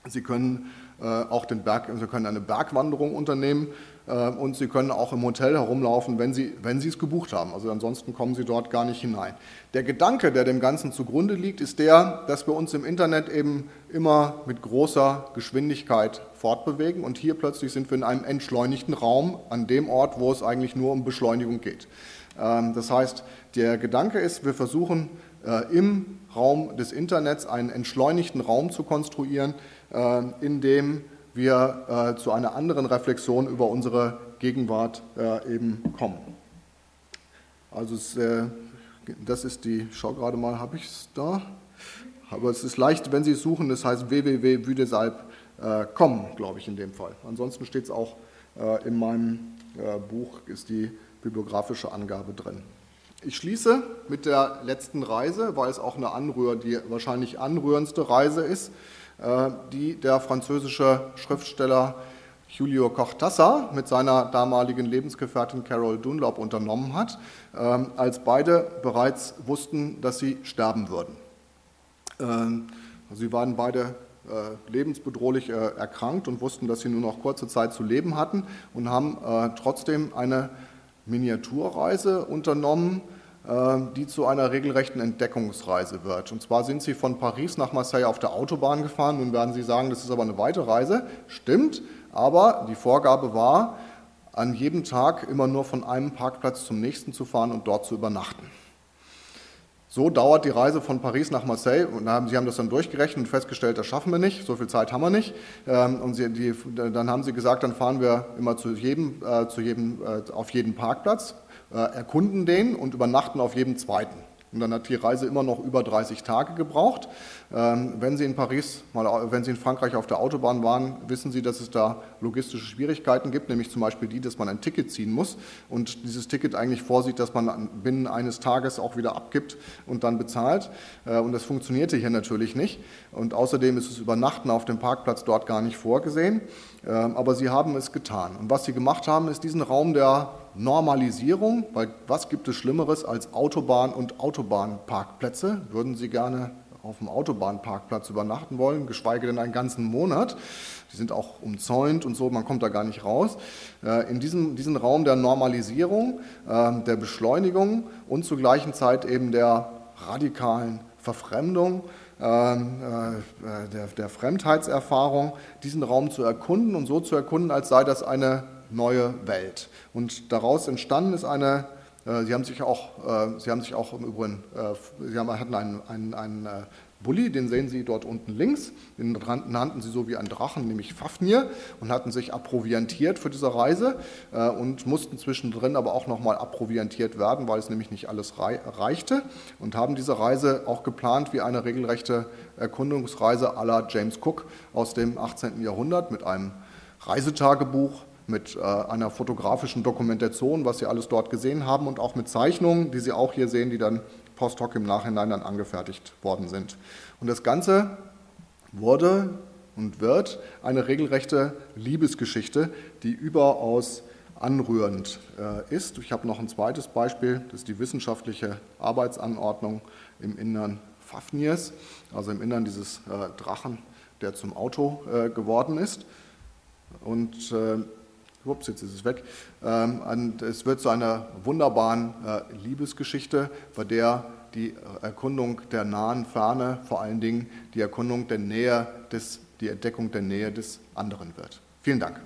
Sie können äh, auch den Berg, Sie können eine Bergwanderung unternehmen äh, und Sie können auch im Hotel herumlaufen, wenn Sie, wenn Sie es gebucht haben. Also ansonsten kommen Sie dort gar nicht hinein. Der Gedanke, der dem Ganzen zugrunde liegt, ist der, dass wir uns im Internet eben immer mit großer Geschwindigkeit fortbewegen und hier plötzlich sind wir in einem entschleunigten Raum an dem Ort, wo es eigentlich nur um Beschleunigung geht. Ähm, das heißt, der Gedanke ist, wir versuchen äh, im Raum des Internets einen entschleunigten Raum zu konstruieren, äh, in dem wir äh, zu einer anderen Reflexion über unsere Gegenwart eben kommen. Also das ist die, ich schaue gerade mal, habe ich es da? Aber es ist leicht, wenn Sie es suchen, das heißt www.wüdesalb.com, glaube ich in dem Fall. Ansonsten steht es auch in meinem Buch, ist die bibliografische Angabe drin. Ich schließe mit der letzten Reise, weil es auch eine Anrühr, die wahrscheinlich anrührendste Reise ist, äh, die der französische Schriftsteller Julio Cortázar mit seiner damaligen Lebensgefährtin Carol Dunlop unternommen hat, ähm, als beide bereits wussten, dass sie sterben würden. Ähm, sie waren beide äh, lebensbedrohlich äh, erkrankt und wussten, dass sie nur noch kurze Zeit zu leben hatten und haben trotzdem eine Miniaturreise unternommen, äh, die zu einer regelrechten Entdeckungsreise wird. Und zwar sind sie von Paris nach Marseille auf der Autobahn gefahren. Nun werden Sie sagen, das ist aber eine weite Reise. Stimmt, aber die Vorgabe war, an jedem Tag immer nur von einem Parkplatz zum nächsten zu fahren und dort zu übernachten. So dauert die Reise von Paris nach Marseille und haben, sie haben das dann durchgerechnet und festgestellt, das schaffen wir nicht, so viel Zeit haben wir nicht. Ähm, und sie, die, dann haben sie gesagt, dann fahren wir immer zu jedem, äh, zu jedem, äh, auf jeden Parkplatz, äh, erkunden den und übernachten auf jedem zweiten. Und dann hat die Reise immer noch über 30 Tage gebraucht. Ähm, wenn Sie in Paris, mal, wenn Sie in Frankreich auf der Autobahn waren, wissen Sie, dass es da logistische Schwierigkeiten gibt, nämlich zum Beispiel die, dass man ein Ticket ziehen muss und dieses Ticket eigentlich vorsieht, dass man binnen eines Tages auch wieder abgibt und dann bezahlt. Äh, und das funktionierte hier natürlich nicht. Und außerdem ist das Übernachten auf dem Parkplatz dort gar nicht vorgesehen. Ähm, aber Sie haben es getan. Und was Sie gemacht haben, ist diesen Raum der Normalisierung, weil was gibt es Schlimmeres als Autobahn und Autobahnparkplätze? Würden Sie gerne auf dem Autobahnparkplatz übernachten wollen, geschweige denn einen ganzen Monat? Die sind auch umzäunt und so, man kommt da gar nicht raus. Äh, in diesem, diesen Raum der Normalisierung, ähm, der Beschleunigung und zur gleichen Zeit eben der radikalen Verfremdung, ähm, äh, der, der Fremdheitserfahrung, diesen Raum zu erkunden und so zu erkunden, als sei das eine neue Welt. Und daraus entstanden ist eine, äh, Sie haben sich auch, äh, Sie haben sich auch im Übrigen, äh, Sie haben, hatten einen, einen, einen äh, Bulli, den sehen Sie dort unten links, den nannten Sie so wie ein Drachen, nämlich Fafnir, und hatten sich approviantiert für diese Reise äh, und mussten zwischendrin aber auch nochmal approviantiert werden, weil es nämlich nicht alles rei reichte und haben diese Reise auch geplant wie eine regelrechte Erkundungsreise à la James Cook aus dem 18. Jahrhundert mit einem Reisetagebuch, mit äh, einer fotografischen Dokumentation, was Sie alles dort gesehen haben und auch mit Zeichnungen, die Sie auch hier sehen, die dann post hoc im Nachhinein dann angefertigt worden sind. Und das Ganze wurde und wird eine regelrechte Liebesgeschichte, die überaus anrührend äh, ist. Ich habe noch ein zweites Beispiel, das ist die wissenschaftliche Arbeitsanordnung im Innern Fafnirs, also im Innern dieses äh, Drachen, der zum Auto äh, geworden ist. Und ups, jetzt ist es weg. Ähm, und es wird zu einer wunderbaren Liebesgeschichte, bei der die Erkundung der nahen Ferne, vor allen Dingen die Erkundung der Nähe des, die Entdeckung der Nähe des anderen wird. Vielen Dank.